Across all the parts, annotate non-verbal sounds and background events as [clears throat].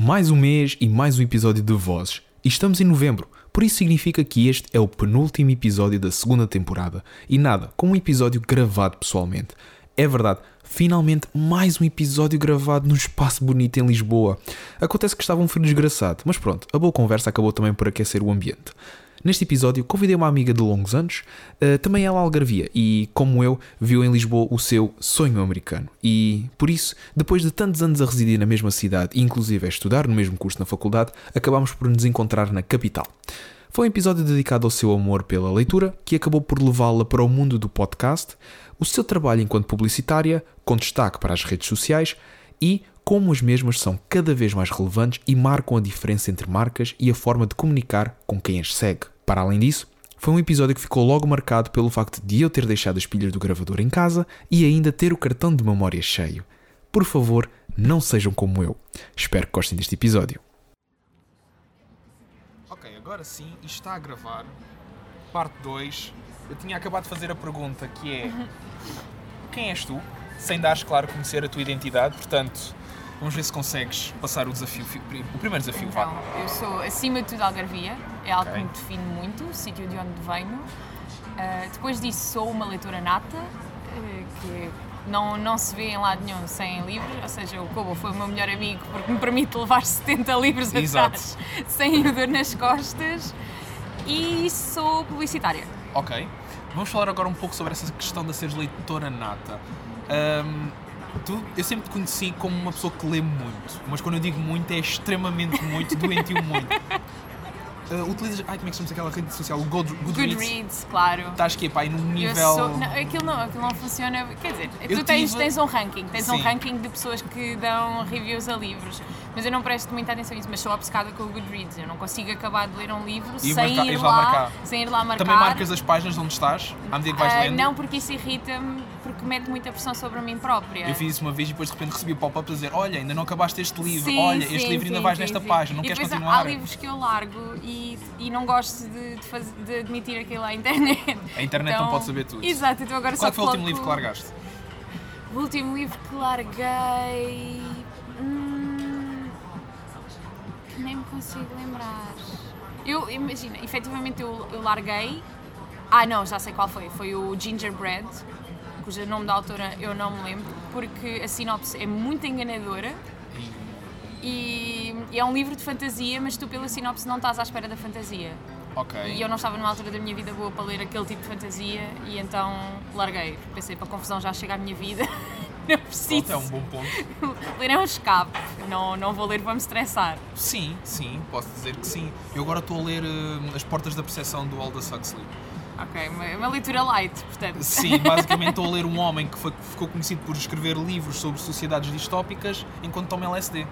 Mais um mês e mais um episódio de Vozes. E estamos em novembro, por isso significa que este é o penúltimo episódio da segunda temporada. E nada, com um episódio gravado pessoalmente. É verdade, finalmente mais um episódio gravado num espaço bonito em Lisboa. Acontece que estava um frio desgraçado, mas pronto, a boa conversa acabou também por aquecer o ambiente. Neste episódio, convidei uma amiga de longos anos, uh, também ela algarvia, e, como eu, viu em Lisboa o seu sonho americano. E, por isso, depois de tantos anos a residir na mesma cidade e, inclusive, a estudar no mesmo curso na faculdade, acabámos por nos encontrar na capital. Foi um episódio dedicado ao seu amor pela leitura, que acabou por levá-la para o mundo do podcast, o seu trabalho enquanto publicitária, com destaque para as redes sociais, e como as mesmas são cada vez mais relevantes e marcam a diferença entre marcas e a forma de comunicar com quem as segue. Para além disso, foi um episódio que ficou logo marcado pelo facto de eu ter deixado as pilhas do gravador em casa e ainda ter o cartão de memória cheio. Por favor, não sejam como eu. Espero que gostem deste episódio. Ok, agora sim, isto está a gravar. Parte 2. Eu tinha acabado de fazer a pergunta que é: [laughs] Quem és tu? Sem dares, claro, conhecer a tua identidade, portanto, Vamos ver se consegues passar o desafio, o primeiro desafio, então, vá. Eu sou, acima de tudo, algarvia. É algo okay. que me define muito, o sítio de onde venho. Uh, depois disso, sou uma leitora nata, uh, que não, não se vê em lado nenhum sem livros. Ou seja, o Kobo foi o meu melhor amigo porque me permite levar [laughs] 70 livros atrás sem o dor nas costas. E sou publicitária. Ok. Vamos falar agora um pouco sobre essa questão de seres leitora nata. Um, Tu, eu sempre te conheci como uma pessoa que lê muito, mas quando eu digo muito é extremamente muito, doentio muito. [laughs] Uh, utilizas. Ai, como é que chama aquela rede social? O Good, Goodreads? Goodreads, claro. Estás aqui, pá, num nível. Sou, não, aquilo, não, aquilo não funciona. Quer dizer, eu tu tens, tive... tens um ranking, tens Sim. um ranking de pessoas que dão reviews a livros, mas eu não presto muita atenção nisso, mas sou obcecada com o Goodreads. Eu não consigo acabar de ler um livro e sem, marcar, ir lá, lá sem ir lá marcar. Também marcas as páginas onde estás, à medida que vais uh, lendo? Não, porque isso irrita-me, porque mete muita pressão sobre mim própria. Eu fiz isso uma vez e depois de repente recebi o pop-up a dizer: Olha, ainda não acabaste este livro, sim, olha, este livro ainda vais sim, nesta página, não e queres continuar? Há livros que eu largo e, e não gosto de, de, fazer, de admitir aquilo à internet. A internet então, não pode saber tudo. Exato, então agora Qual só foi o último livro que largaste? O último livro que larguei. Hum, nem me consigo lembrar. Eu, imagina, efetivamente eu, eu larguei. Ah, não, já sei qual foi. Foi o Gingerbread, cujo nome da autora eu não me lembro, porque a sinopse é muito enganadora e, e é um livro de fantasia, mas tu pela sinopse não estás à espera da fantasia. Ok. E eu não estava numa altura da minha vida boa para ler aquele tipo de fantasia e então larguei. Pensei, para a confusão já chega à minha vida. [laughs] não preciso. Pronto, é um bom ponto. [laughs] ler é um escape. Não, não vou ler para me estressar. Sim, sim, posso dizer que sim. Eu agora estou a ler uh, As Portas da Percepção do Aldous Huxley. Ok, uma, uma, leitura light, portanto. Sim, basicamente [laughs] estou a ler um homem que, foi, ficou conhecido por escrever livros sobre sociedades distópicas enquanto toma LSD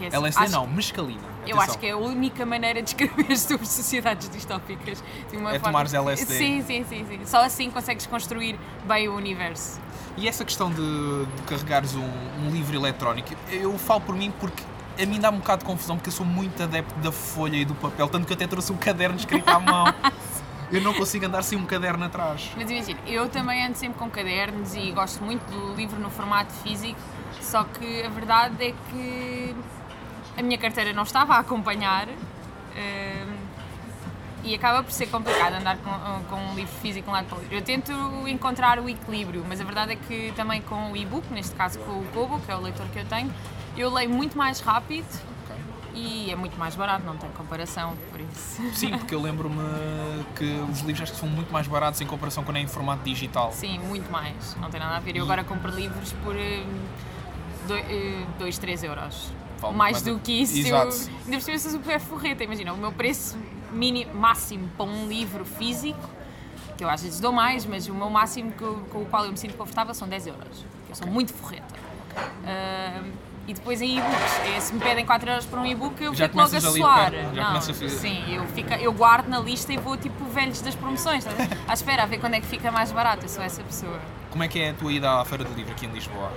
que é assim, LSD acho, não, mescalina. Eu acho que é a única maneira de escrever [laughs] sobre sociedades distópicas. De uma é forma... tomares LSD. Sim, sim, sim, sim. Só assim consegues construir bem o universo. E essa questão de, de carregares um, um livro eletrónico, eu falo por mim porque a mim dá um bocado de confusão porque eu sou muito adepto da folha e do papel, tanto que eu até trouxe um caderno escrito à mão. [laughs] eu não consigo andar sem um caderno atrás. Mas imagina, eu também ando sempre com cadernos e gosto muito do livro no formato físico, só que a verdade é que a minha carteira não estava a acompanhar uh, e acaba por ser complicado andar com, com um livro físico de um lado para o outro. Eu tento encontrar o equilíbrio, mas a verdade é que também com o e-book, neste caso com o Kobo, que é o leitor que eu tenho, eu leio muito mais rápido e é muito mais barato, não tem comparação, por isso. Sim, porque eu lembro-me que os livros acho que são muito mais baratos em comparação quando é em formato digital. Sim, muito mais, não tem nada a ver. Eu agora compro livros por 2, 3 eh, euros vale mais do que isso. Exato. Eu, ainda por cima sou super forreta. Imagina, o meu preço mini, máximo para um livro físico, que eu às vezes dou mais, mas o meu máximo com, com o qual eu me sinto confortável são 10 euros. Eu sou muito forreta. Uh, e depois em e-books, é, se me pedem 4 euros por um e-book, eu já fico logo a suar. Já Não, a Sim, eu, fico, eu guardo na lista e vou tipo velhos das promoções, tá? à espera, a ver quando é que fica mais barato. Eu sou essa pessoa. Como é que é a tua ida à Feira do Livro aqui em Lisboa?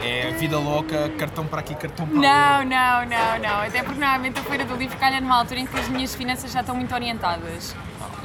É vida louca, cartão para aqui, cartão para Não, não, não, não. Até porque normalmente a Feira do Livro calha numa altura em que as minhas finanças já estão muito orientadas.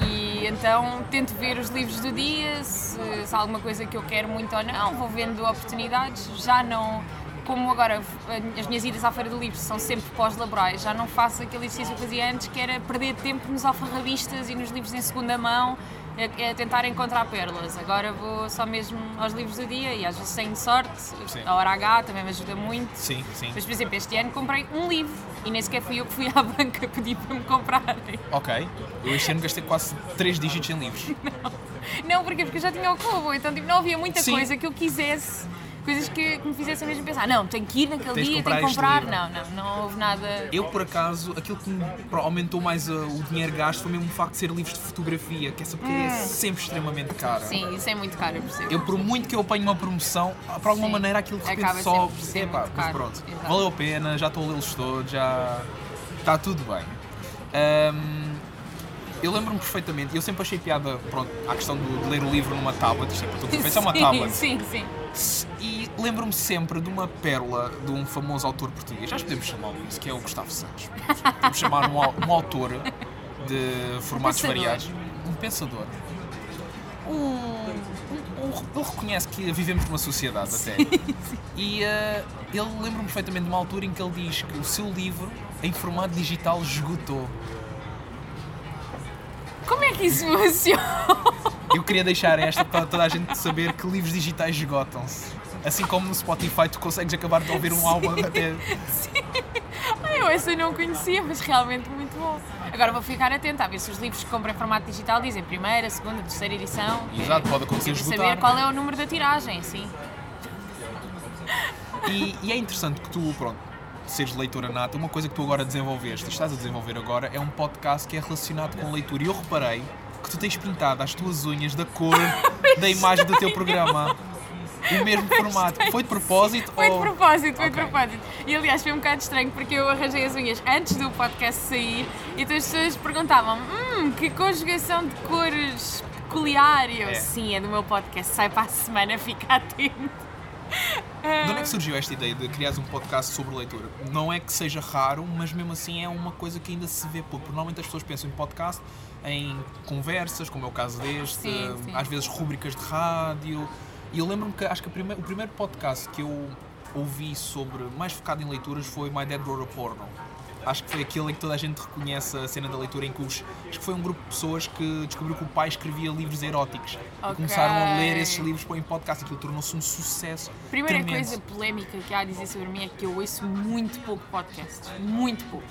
E então tento ver os livros do dia, se, se há alguma coisa que eu quero muito ou não, vou vendo oportunidades. Já não. Como agora eh, as minhas idas à Feira do Livro são sempre pós-laborais, já não faço aquele exercício que eu fazia antes, que era perder tempo nos alfarrabistas e nos livros em segunda mão, a, a tentar encontrar pérolas. Agora vou só mesmo aos livros do dia e às vezes tenho sorte, Sim. a hora H também me ajuda muito. Sim, sim. Mas, por exemplo, este ano comprei um livro e nem sequer fui eu que fui à banca pedir para me comprarem. Ok. Eu este ano gastei quase 3 dígitos em livros. [laughs] Não, porquê? Porque eu já tinha o cubo, então tipo, não havia muita Sim. coisa que eu quisesse, coisas que, que me fizessem mesmo pensar, não, tenho que ir naquele Tens dia, tenho que comprar. Não, não, não houve nada. Eu, por acaso, aquilo que me aumentou mais uh, o dinheiro gasto foi mesmo o facto de ser livros de fotografia, que essa porcaria é sempre extremamente cara. Hum. Sim, isso é muito caro, eu percebo. Eu, por muito que eu apanhe uma promoção, por alguma Sim. maneira aquilo de repente Acaba só. muito mas pronto, Exato. valeu a pena, já estou a lê-los todos, já. Está tudo bem. Ahm, eu lembro-me perfeitamente, eu sempre achei piada pronto, à questão do- de ler o livro numa tablet, isto é para todos os é uma Sim, tablet. Sim, sim. E lembro-me sempre de uma pérola de um famoso autor português, já podemos chamá-lo isso, que é o Gustavo Santos. Podemos chamar um, um autor de formatos pensador. variados, um pensador. Um, ele reconhece que vivemos numa sociedade até. E eh, ele lembra-me perfeitamente de uma altura em que ele diz que o seu livro em formato digital esgotou. Como é que isso funciona? Eu queria deixar esta para toda a gente saber que livros digitais esgotam-se. Assim como no Spotify tu consegues acabar de ouvir um álbum até. Ah, eu essa não conhecia, mas realmente muito bom. Agora vou ficar atenta a ver se os livros que compro em formato digital dizem primeira, segunda, terceira edição. Exato, pode acontecer Para esgotar. saber qual é o número da tiragem, sim. E, e é interessante que tu, pronto, seres leitora nata, uma coisa que tu agora desenvolveste estás a desenvolver agora é um podcast que é relacionado com leitura. E eu reparei que tu tens pintado as tuas unhas da cor [laughs] da imagem do teu programa. O mesmo formato. Foi de propósito Foi de ou. propósito, foi de propósito. E aliás foi um bocado estranho porque eu arranjei as unhas antes do podcast sair e então as pessoas perguntavam: hum, que conjugação de cores peculiar. E eu, É. sim, é do meu podcast, sai para a semana, fica atento. [laughs] De onde é que surgiu esta ideia de criares um podcast sobre leitura? Não é que seja raro, mas mesmo assim é uma coisa que ainda se vê pouco. Normalmente as pessoas pensam em podcast, em conversas, como é o caso deste, Sim, sim. às vezes rubricas de rádio. E eu lembro-me que acho que prime- o primeiro podcast que eu ouvi sobre, mais focado em leituras, foi My Dad Wrote a Porno. Acho que foi aquele em que toda a gente reconhece a cena da leitura, em que os, acho que foi um grupo de pessoas que descobriu que o pai escrevia livros eróticos e Ok. começaram a ler esses livros para o podcast. Aquilo tornou-se um sucesso. Primeira tremendo. coisa polémica que há a dizer sobre mim é que eu ouço muito pouco podcasts. Muito pouco.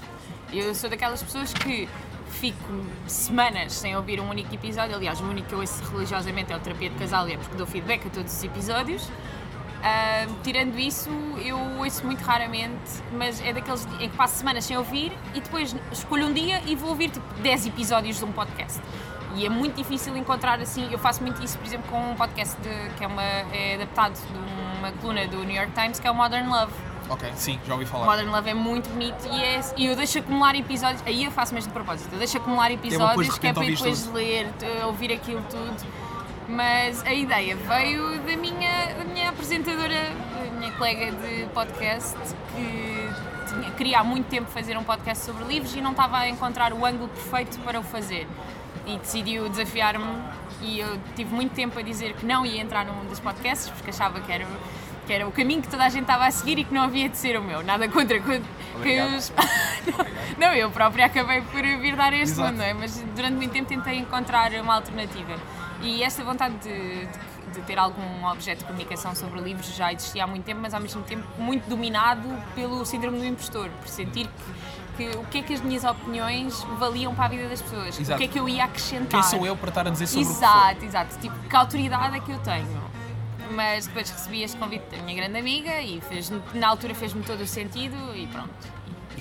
Eu sou daquelas pessoas que fico semanas sem ouvir um único episódio. Aliás, o único que eu ouço religiosamente é o Terapia de Casal e é porque dou feedback a todos os episódios. Ah, tirando isso, eu ouço muito raramente, mas é daqueles em que passo semanas sem ouvir e depois escolho um dia e vou ouvir tipo 10 episódios de um podcast. E é muito difícil encontrar assim. Eu faço muito isso, por exemplo, com um podcast de- que é, uma, é adaptado de uma coluna do New York Times que é o Modern Love. Ok, sim, já ouvi falar. Modern Love é muito bonito e, é, e eu deixo acumular episódios. Aí eu faço mesmo de propósito. Eu deixo acumular episódios que é para depois ouvires ler, ouvir aquilo tudo. Mas a ideia veio da minha, da minha apresentadora, da minha colega de podcast, que tinha, queria há muito tempo fazer um podcast sobre livros e não estava a encontrar o ângulo perfeito para o fazer. E decidiu desafiar-me e eu tive muito tempo a dizer que não ia entrar num dos podcasts porque achava que era, que era o caminho que toda a gente estava a seguir e que não havia de ser o meu. Nada contra que os... [laughs] Não, eu própria acabei por vir dar este mundo, não é? Mas durante muito tempo tentei encontrar uma alternativa. E esta vontade de, de- de ter algum objeto de comunicação sobre livros já existia há muito tempo, mas ao mesmo tempo muito dominado pelo síndrome do impostor, por sentir que, que o que é que as minhas opiniões valiam para a vida das pessoas, Exato. o que é que eu ia acrescentar. Quem sou eu para estar a dizer sobre o que? Exato, exato. Tipo, que autoridade é que eu tenho? Mas depois recebi este convite da minha grande amiga e fez, na altura fez-me todo o sentido e pronto.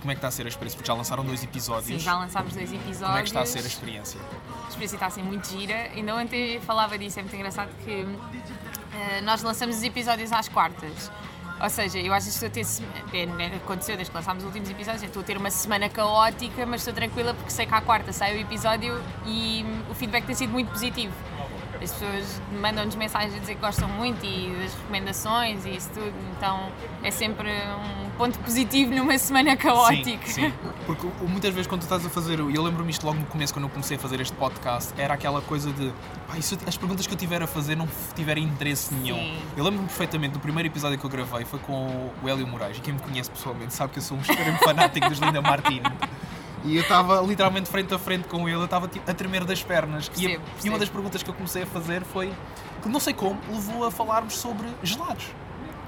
Como é que está a ser a experiência? Porque já lançaram dois episódios. Sim, já lançámos dois episódios. Como é que está a ser a experiência? A experiência está a ser muito gira. Ainda ontem falava disso, é muito engraçado que eh, nós lançamos os episódios às quartas. Ou seja, eu às vezes estou a ter. né, Aconteceu desde que lançámos os últimos episódios, estou a ter uma semana caótica, mas estou tranquila porque sei que à quarta sai o episódio e hum, o feedback tem sido muito positivo. As pessoas mandam-nos mensagens a dizer que gostam muito e das recomendações e isso tudo, então é sempre um ponto positivo numa semana caótica. Sim, sim. Porque muitas vezes quando tu estás a fazer, e eu lembro-me isto logo no começo, quando eu comecei a fazer este podcast, era aquela coisa de "Pá, e se as perguntas que eu tiver a fazer não tiverem interesse nenhum. Sim. Eu lembro-me perfeitamente do primeiro episódio que eu gravei foi com o Hélio Moraes, e quem me conhece pessoalmente sabe que eu sou um extremo [laughs] fanático dos Linda Martini. E eu estava literalmente frente a frente com ele, eu estava tipo, a tremer das pernas. E, a- Percebo, e uma percebo. das perguntas que eu comecei a fazer foi, não sei como, levou a falarmos sobre gelados.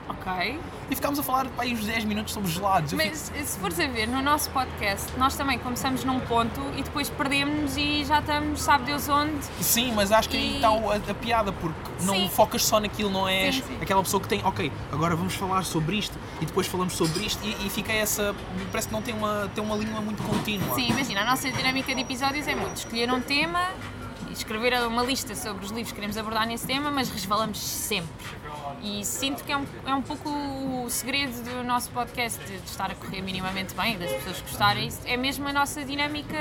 Ok. E ficámos a falar pá, aí uns 10 minutos sobre gelados. Mas se fores a ver, no nosso podcast, nós também começamos num ponto e depois perdemos e já estamos, sabe Deus onde. Sim, mas acho que aí E- está o- a, a piada, porque não Sim. focas só naquilo, não és Sim, sim. aquela pessoa que tem, ok, agora vamos falar sobre isto e depois falamos sobre isto e, e fica essa. Parece que não tem uma, tem uma linha muito contínua. Sim, imagina, a nossa dinâmica de episódios é muito escolher um tema escrever uma lista sobre os livros que queremos abordar nesse tema, mas resvalamos sempre. E sinto que é um, é um pouco o segredo do nosso podcast, de, de estar a correr minimamente bem, das pessoas gostarem, é mesmo a nossa dinâmica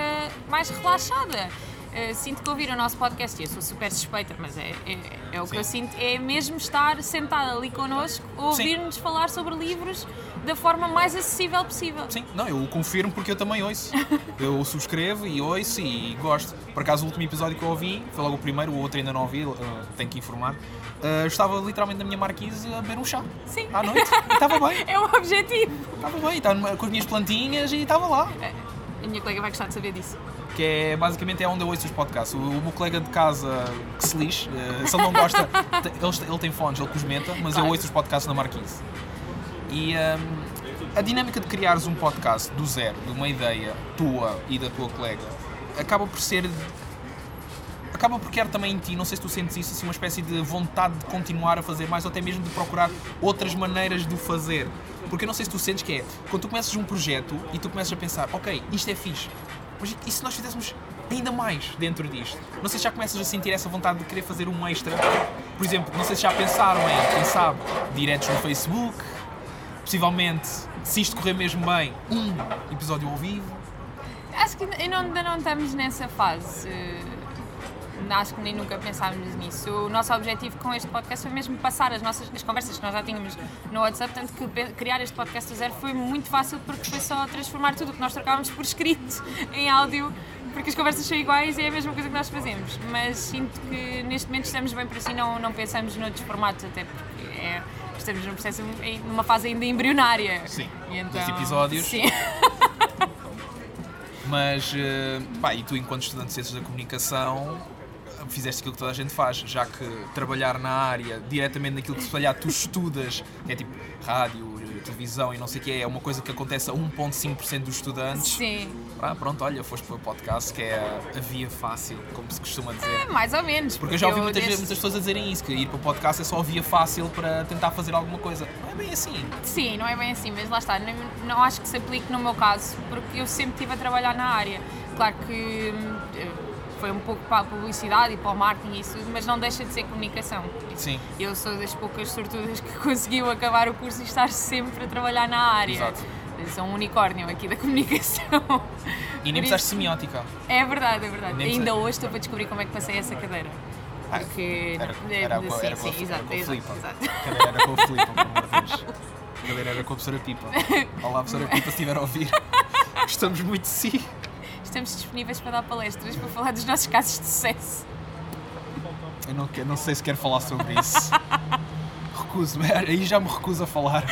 mais relaxada. Uh, sinto que ouvir o nosso podcast, e eu sou super suspeita, mas é, é, é o que eu sinto, é mesmo estar sentada ali connosco, ouvir-nos falar sobre livros da forma mais acessível possível. Sim, não, eu confirmo porque eu também ouço. Eu subscrevo e ouço e gosto. Por acaso, o último episódio que eu ouvi, foi logo o primeiro, o outro ainda não ouvi, uh, tenho que informar. uh, estava literalmente na minha marquise a beber um chá. Sim. À noite. E estava bem, [laughs] É o objetivo. estava bem. Estava com as minhas plantinhas e estava lá. A minha colega vai gostar de saber disso. Que é basicamente é onde eu ouço os podcasts. O, o meu colega de casa que se lixe, eh, se ele não gosta, [laughs] ele, ele tem fones, ele cosmenta, mas Claro. eu ouço os podcasts na Marquise. E hum, a dinâmica de criares um podcast do zero, de uma ideia tua e da tua colega, acaba por ser. Acaba por criar também em ti, não sei se tu sentes isso, assim, uma espécie de vontade de continuar a fazer mais ou até mesmo de procurar outras maneiras de o fazer. Porque eu não sei se tu sentes que é, quando tu começas um projeto e tu começas a pensar, ok, isto é fixe, mas e se nós fizéssemos ainda mais dentro disto? Não sei se já começas a sentir essa vontade de querer fazer um extra. Por exemplo, não sei se já pensaram em, quem sabe, diretos no Facebook, possivelmente, se isto correr mesmo bem, um episódio ao vivo. Acho que ainda não, estamos nessa fase. Acho que nem nunca pensámos nisso. O nosso objetivo com este podcast foi mesmo passar as nossas as conversas que nós já tínhamos no WhatsApp, tanto que criar este podcast do zero foi muito fácil porque foi só transformar tudo o que nós trocávamos por escrito [laughs] em áudio, porque as conversas são iguais e é a mesma coisa que nós fazemos. Mas sinto que neste momento estamos bem por assim, não, não pensamos noutros formatos, até porque é, estamos num processo, numa fase ainda embrionária. Sim, E então, episódios. Sim. [laughs] Mas, eh, pá, e tu, enquanto estudante de Ciências da Comunicação, fizeste aquilo que toda a gente faz, já que trabalhar na área, diretamente naquilo que se calhar tu estudas, que é tipo rádio, televisão e não sei o que, é uma coisa que acontece a 1,5% dos estudantes. Sim. Ah, pronto, olha, foste para o podcast, que é a, via fácil, como se costuma dizer. É, mais ou menos. Porque eu já ouvi muitas, desde- vezes, muitas pessoas a dizerem isso, que ir para o podcast é só a via fácil para tentar fazer alguma coisa. Não é bem assim. Sim, não é bem assim, mas lá está, não, não acho que se aplique no meu caso, porque eu sempre estive a trabalhar na área. Claro que hum, foi um pouco para a publicidade e para o marketing e isso, mas não deixa de ser comunicação. Sim, Eu sou das poucas sortudas que [laughs] conseguiu acabar o curso e estar sempre a trabalhar na área. Exato. Eu sou um unicórnio aqui da comunicação. e [laughs] nem precisaste semiótica. É verdade, é verdade. Nem Ainda hoje estou para descobrir como é que passei essa cadeira. Ah, Porque. Era, era, com- sim, era a, sim, era exato, com a exato, Filipa. exato. A cadeira era com a Filipa, pelo amor de Deus. A cadeira era com a professora Pipa. [laughs] Olá, professora Pipa, se estiver a ouvir. Gostamos muito de si. Estamos disponíveis para dar palestras, para falar dos nossos casos de sucesso. Eu não, não sei se quero falar sobre isso. [laughs] Recuso-me, [laughs] aí já me recuso a falar.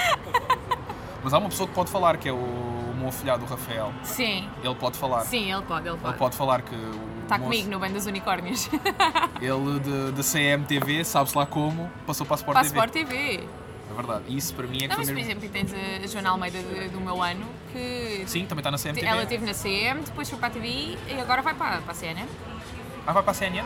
Mas há uma pessoa que pode falar, que é o, o meu afilhado, o Rafael. Sim, Ele pode falar. sim, ele pode, ele pode. Ele pode falar que o Está moço- comigo no bem dos unicórnios. Ele de CMTV, sabe-se lá como, passou para a Sport Para a TV. Sport TV. É verdade. Isso para mim é que Não, mas por mesmo... exemplo, tens a Joana Almeida de- do meu ano, que Sim, também está na CMTV. ela esteve na CM, depois foi para a TV e agora vai para, para a CNN. Ah, vai para a CNN?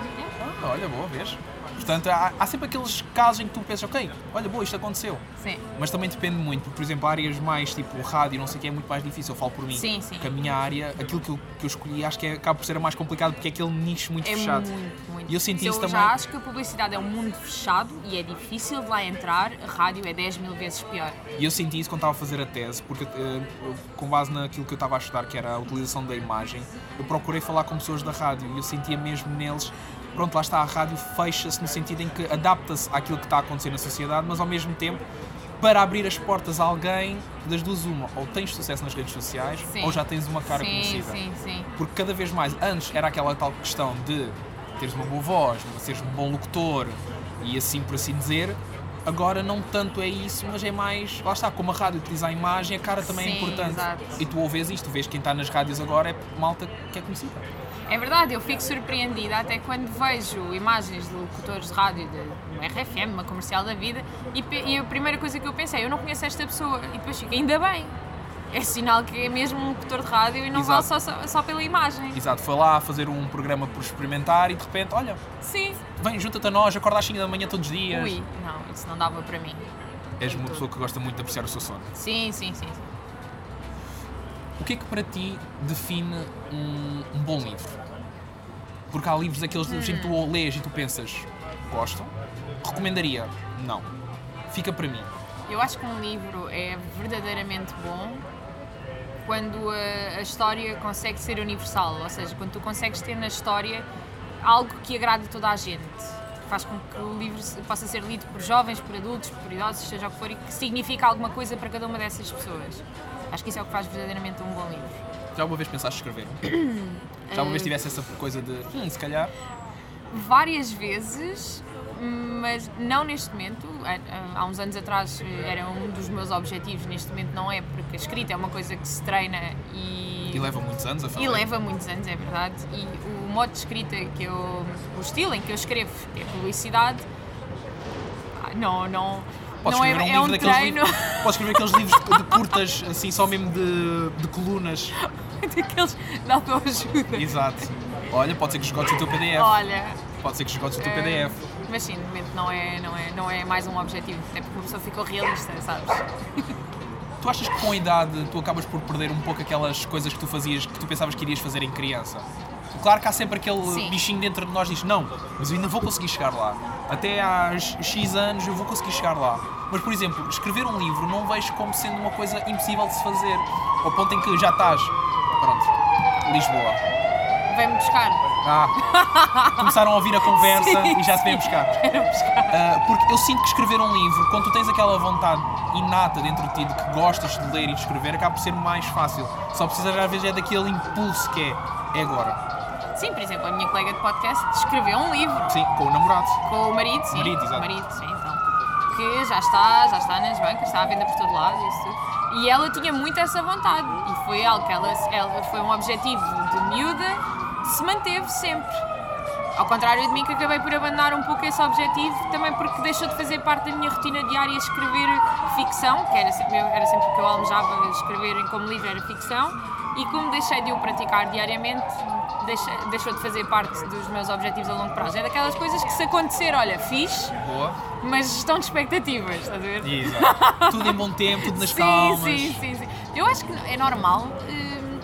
Ah, olha, boa, vês? Portanto, há, há sempre aqueles casos em que tu pensas, ok, olha, boa, isto aconteceu. Sim. Mas também depende muito, porque, por exemplo, áreas mais tipo rádio, não sei o que, é muito mais difícil, eu falo por mim. Sim, sim. Porque a minha área, aquilo que eu, que eu escolhi, acho que é, acaba por ser a mais complicada, porque é aquele nicho muito É fechado. muito, muito. E eu senti eu isso também. já acho que a publicidade é um mundo fechado e é difícil de lá entrar, a rádio é 10 mil vezes pior. E eu senti isso quando estava a fazer a tese, porque eh, eu, com base naquilo que eu estava a estudar, que era a utilização da imagem, eu procurei falar com pessoas da rádio e eu sentia mesmo neles. Pronto, lá está, a rádio fecha-se no sentido em que adapta-se àquilo que está a acontecer na sociedade, mas ao mesmo tempo para abrir as portas a alguém, das duas uma, ou tens sucesso nas redes sociais, Sim. ou já tens uma cara sim, conhecida. sim, sim. Porque cada vez mais, antes era aquela tal questão de teres uma boa voz, seres um bom locutor e assim por assim dizer. Agora não tanto é isso, mas é mais. Lá está, como a rádio utiliza a imagem, a cara também é Sim, importante. exato. E tu ouves isto, vês quem está nas rádios agora é malta que é conhecida. É verdade, eu fico surpreendida até quando vejo imagens de locutores de rádio de uma RFM, uma comercial da vida, e, e a primeira coisa que eu pensei, eu não conheço esta pessoa, e depois fico, ainda bem. É sinal que é mesmo um locutor de rádio e não Exato. vale só, só, só pela imagem. Exato, foi lá fazer um programa por experimentar e de repente, olha, Sim. vem, junta-te a nós, acorda às 5 da manhã todos os dias. Ui, não, isso não dava para mim. És uma pessoa que gosta muito de apreciar o seu sono. Sim, sim, sim. sim. O que é que para ti define um, um bom livro? Porque há livros, aqueles livros em que tu lês e tu pensas, gostam? Recomendaria? Não. Fica para mim. Eu acho que um livro é verdadeiramente bom quando a, a história consegue ser universal, ou seja, quando tu consegues ter na história algo que agrade a toda a gente, que faz com que o livro possa ser lido por jovens, por adultos, por idosos, seja o que for, e que significa alguma coisa para cada uma dessas pessoas. Acho que isso é o que faz verdadeiramente um bom livro. [clears throat] Já alguma vez pensaste escrever? um? Já alguma vez tivesse essa coisa de, hum, se calhar, várias vezes, mas não neste momento. Há- Há uns anos atrás eh, era um dos meus objetivos, neste momento não é, porque a escrita é uma coisa que se treina e, e leva muitos anos a fazer. e leva muitos anos, é verdade. E o modo de escrita que eu. o estilo em que eu escrevo, que é publicidade, ah, não, não. Podes não é, escrever um é um livro daqueles treino livros- [laughs] Podes escrever aqueles livros de, de curtas, assim, só mesmo de, de colunas. [laughs] daqueles de autoajuda. Exato. Olha, pode ser que esgotes o teu PDF. Olha, Pode ser que esgotes o teu eh, PDF. mas sim, no momento não é, não, é, não é mais um objetivo, até porque a pessoa ficou realista, sabes? [laughs] Tu achas que com a idade tu acabas por perder um pouco aquelas coisas que tu fazias, que tu pensavas que irias fazer em criança? Claro que há sempre aquele Sim. bichinho dentro de nós que diz não, mas eu ainda vou conseguir chegar lá. Até às X anos eu vou conseguir chegar lá. Mas, por exemplo, escrever um livro não vejo como sendo uma coisa impossível de se fazer. Ao ponto em que já estás. Pronto. Lisboa. Vem-me buscar. Ah, [laughs] começaram a ouvir a conversa Sim, e já sim. vêm buscar. [laughs] Buscar. Uh, porque eu sinto que escrever um livro, quando tu tens aquela vontade inata dentro de ti de que gostas de ler e de escrever, acaba por ser mais fácil. Só precisas às vezes é daquele impulso que é, é agora. Sim, por exemplo, a minha colega de podcast escreveu um livro Sim, com o namorado. com o marido, sim. Marido, exato. Marido, sim. Que já está, já está nas bancas, está à venda por todo lado e isso tudo. E ela tinha muito essa vontade. E foi algo que ela, ela foi um objetivo de miúda, se manteve sempre. Ao contrário de mim, que acabei por abandonar um pouco esse objetivo, também porque deixou de fazer parte da minha rotina diária escrever ficção, que era sempre, era sempre o que eu almejava escrever como livro, era ficção, e como deixei de o praticar diariamente, deixou de fazer parte dos meus objetivos a longo prazo. É daquelas coisas que se acontecer, olha, fiz, Boa. mas gestão de expectativas, estás a ver? Exato. tudo em bom tempo, tudo nas [laughs] sim, calmas. sim, sim, sim. Eu acho que é normal hum,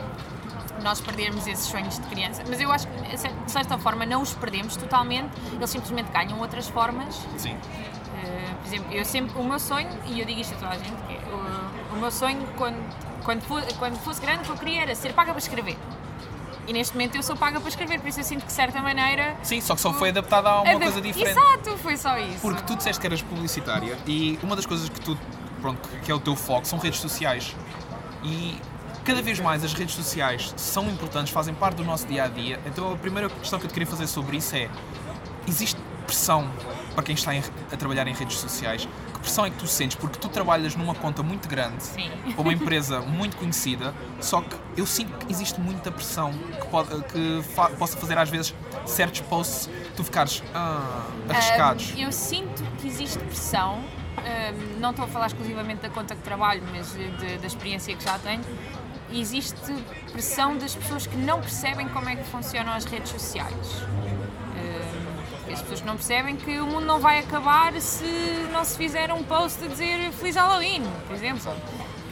nós perdermos esses sonhos de criança, mas eu acho que de certa forma não os perdemos totalmente, eles simplesmente ganham outras formas. Sim. Uh, por exemplo, eu sempre, o meu sonho, e eu digo isto a toda a gente, que é, o, o meu sonho quando, quando, quando fosse grande, o que eu queria era ser paga para escrever. E neste momento eu sou paga para escrever, por isso eu sinto que de certa maneira. Sim, só que só foi adaptada a uma adap- coisa diferente. Exato, foi só isso. Porque tu disseste que eras publicitária e uma das coisas que tu, pronto, que é o teu foco são redes sociais. E cada vez mais as redes sociais são importantes, fazem parte do nosso dia a dia. Então a primeira questão que eu te queria fazer sobre isso é: existe pressão para quem está em- a trabalhar em redes sociais? Que pressão é que tu sentes? Porque tu trabalhas numa conta muito grande, Sim. para uma [laughs] empresa muito conhecida, só que eu sinto que existe muita pressão que, pode, que fa- possa fazer às vezes certos posts tu ficares ah, arriscados. Um, eu sinto que existe pressão, um, não estou a falar exclusivamente da conta que trabalho, mas de- da experiência que já tenho. Existe pressão das pessoas que não percebem como é que funcionam as redes sociais. As pessoas que não percebem que o mundo não vai acabar se não se fizer um post a dizer Feliz Halloween, por exemplo.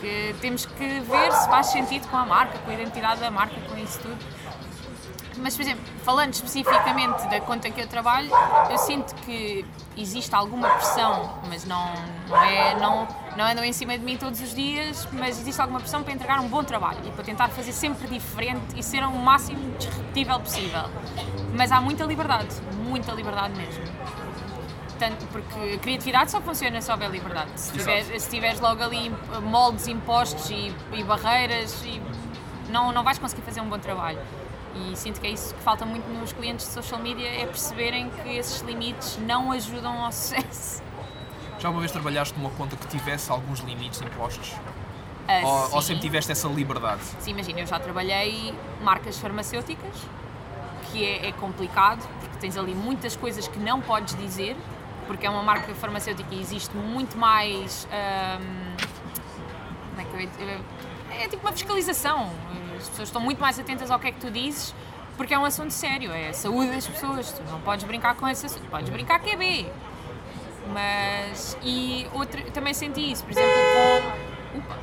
Que temos que ver se faz sentido com a marca, com a identidade da marca, com isso tudo. Mas, por exemplo, falando especificamente da conta que eu trabalho, eu sinto que existe alguma pressão, mas não, não, é, não, não andam em cima de mim todos os dias, mas existe alguma pressão para entregar um bom trabalho e para tentar fazer sempre diferente e ser o máximo disruptível possível. Mas há muita liberdade, muita liberdade mesmo. porque a criatividade só funciona se houver liberdade. Se, tiveres logo ali moldes impostos e, e barreiras, e não, não vais conseguir fazer um bom trabalho. E sinto que é isso que falta muito nos clientes de social media, é perceberem que esses limites não ajudam ao [laughs] sucesso. Já uma vez trabalhaste numa conta que tivesse alguns limites impostos? Ah, Ou, ou sempre tiveste essa liberdade? Sim, imagina, eu já trabalhei marcas farmacêuticas, que é, é complicado, porque tens ali muitas coisas que não podes dizer, porque é uma marca farmacêutica e existe muito mais. ahm, como é que eu dizer? É tipo uma fiscalização. As pessoas estão muito mais atentas ao que é que tu dizes, porque é um assunto sério, é a saúde das pessoas. Tu não podes brincar com esse assunto, podes brincar que é B. Mas. E também senti isso, por exemplo, com. Upa,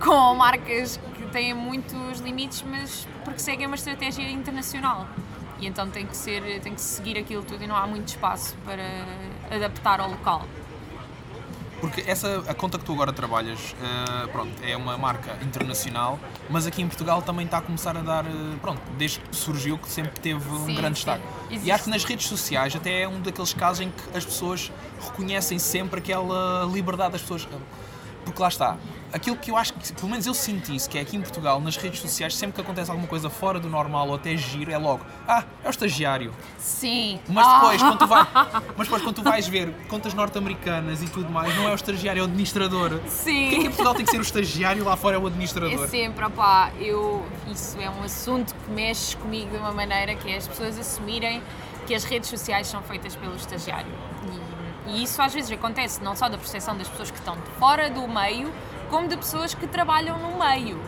com marcas que têm muitos limites, mas porque seguem uma estratégia internacional. E então tem que, ser, tem que seguir aquilo tudo e não há muito espaço para adaptar ao local. Porque essa, a conta que tu agora trabalhas, eh, pronto, é uma marca internacional, mas aqui em Portugal também está a começar a dar, eh, pronto, desde que surgiu, que sempre teve um Sim, grande sim. destaque. E Existe. acho que nas redes sociais até é um daqueles casos em que as pessoas reconhecem sempre aquela liberdade das pessoas. Porque lá está, aquilo que eu acho que, pelo menos eu senti isso, que é aqui em Portugal, nas redes sociais, sempre que acontece alguma coisa fora do normal ou até giro, é logo, ah, é o estagiário. Sim. Mas Ah! depois, quando tu, vai, [laughs] mas depois, quando tu vais ver contas norte-americanas e tudo mais, não é o estagiário, é o administrador. Sim. Porquê é que em Portugal tem que ser o estagiário e lá fora é o É administrador? sempre, opá, eu, isso é um assunto que mexe comigo de uma maneira que é as pessoas assumirem que as redes sociais são feitas pelo estagiário. E, e isso às vezes acontece não só da percepção das pessoas que estão fora do meio, como de pessoas que trabalham no meio.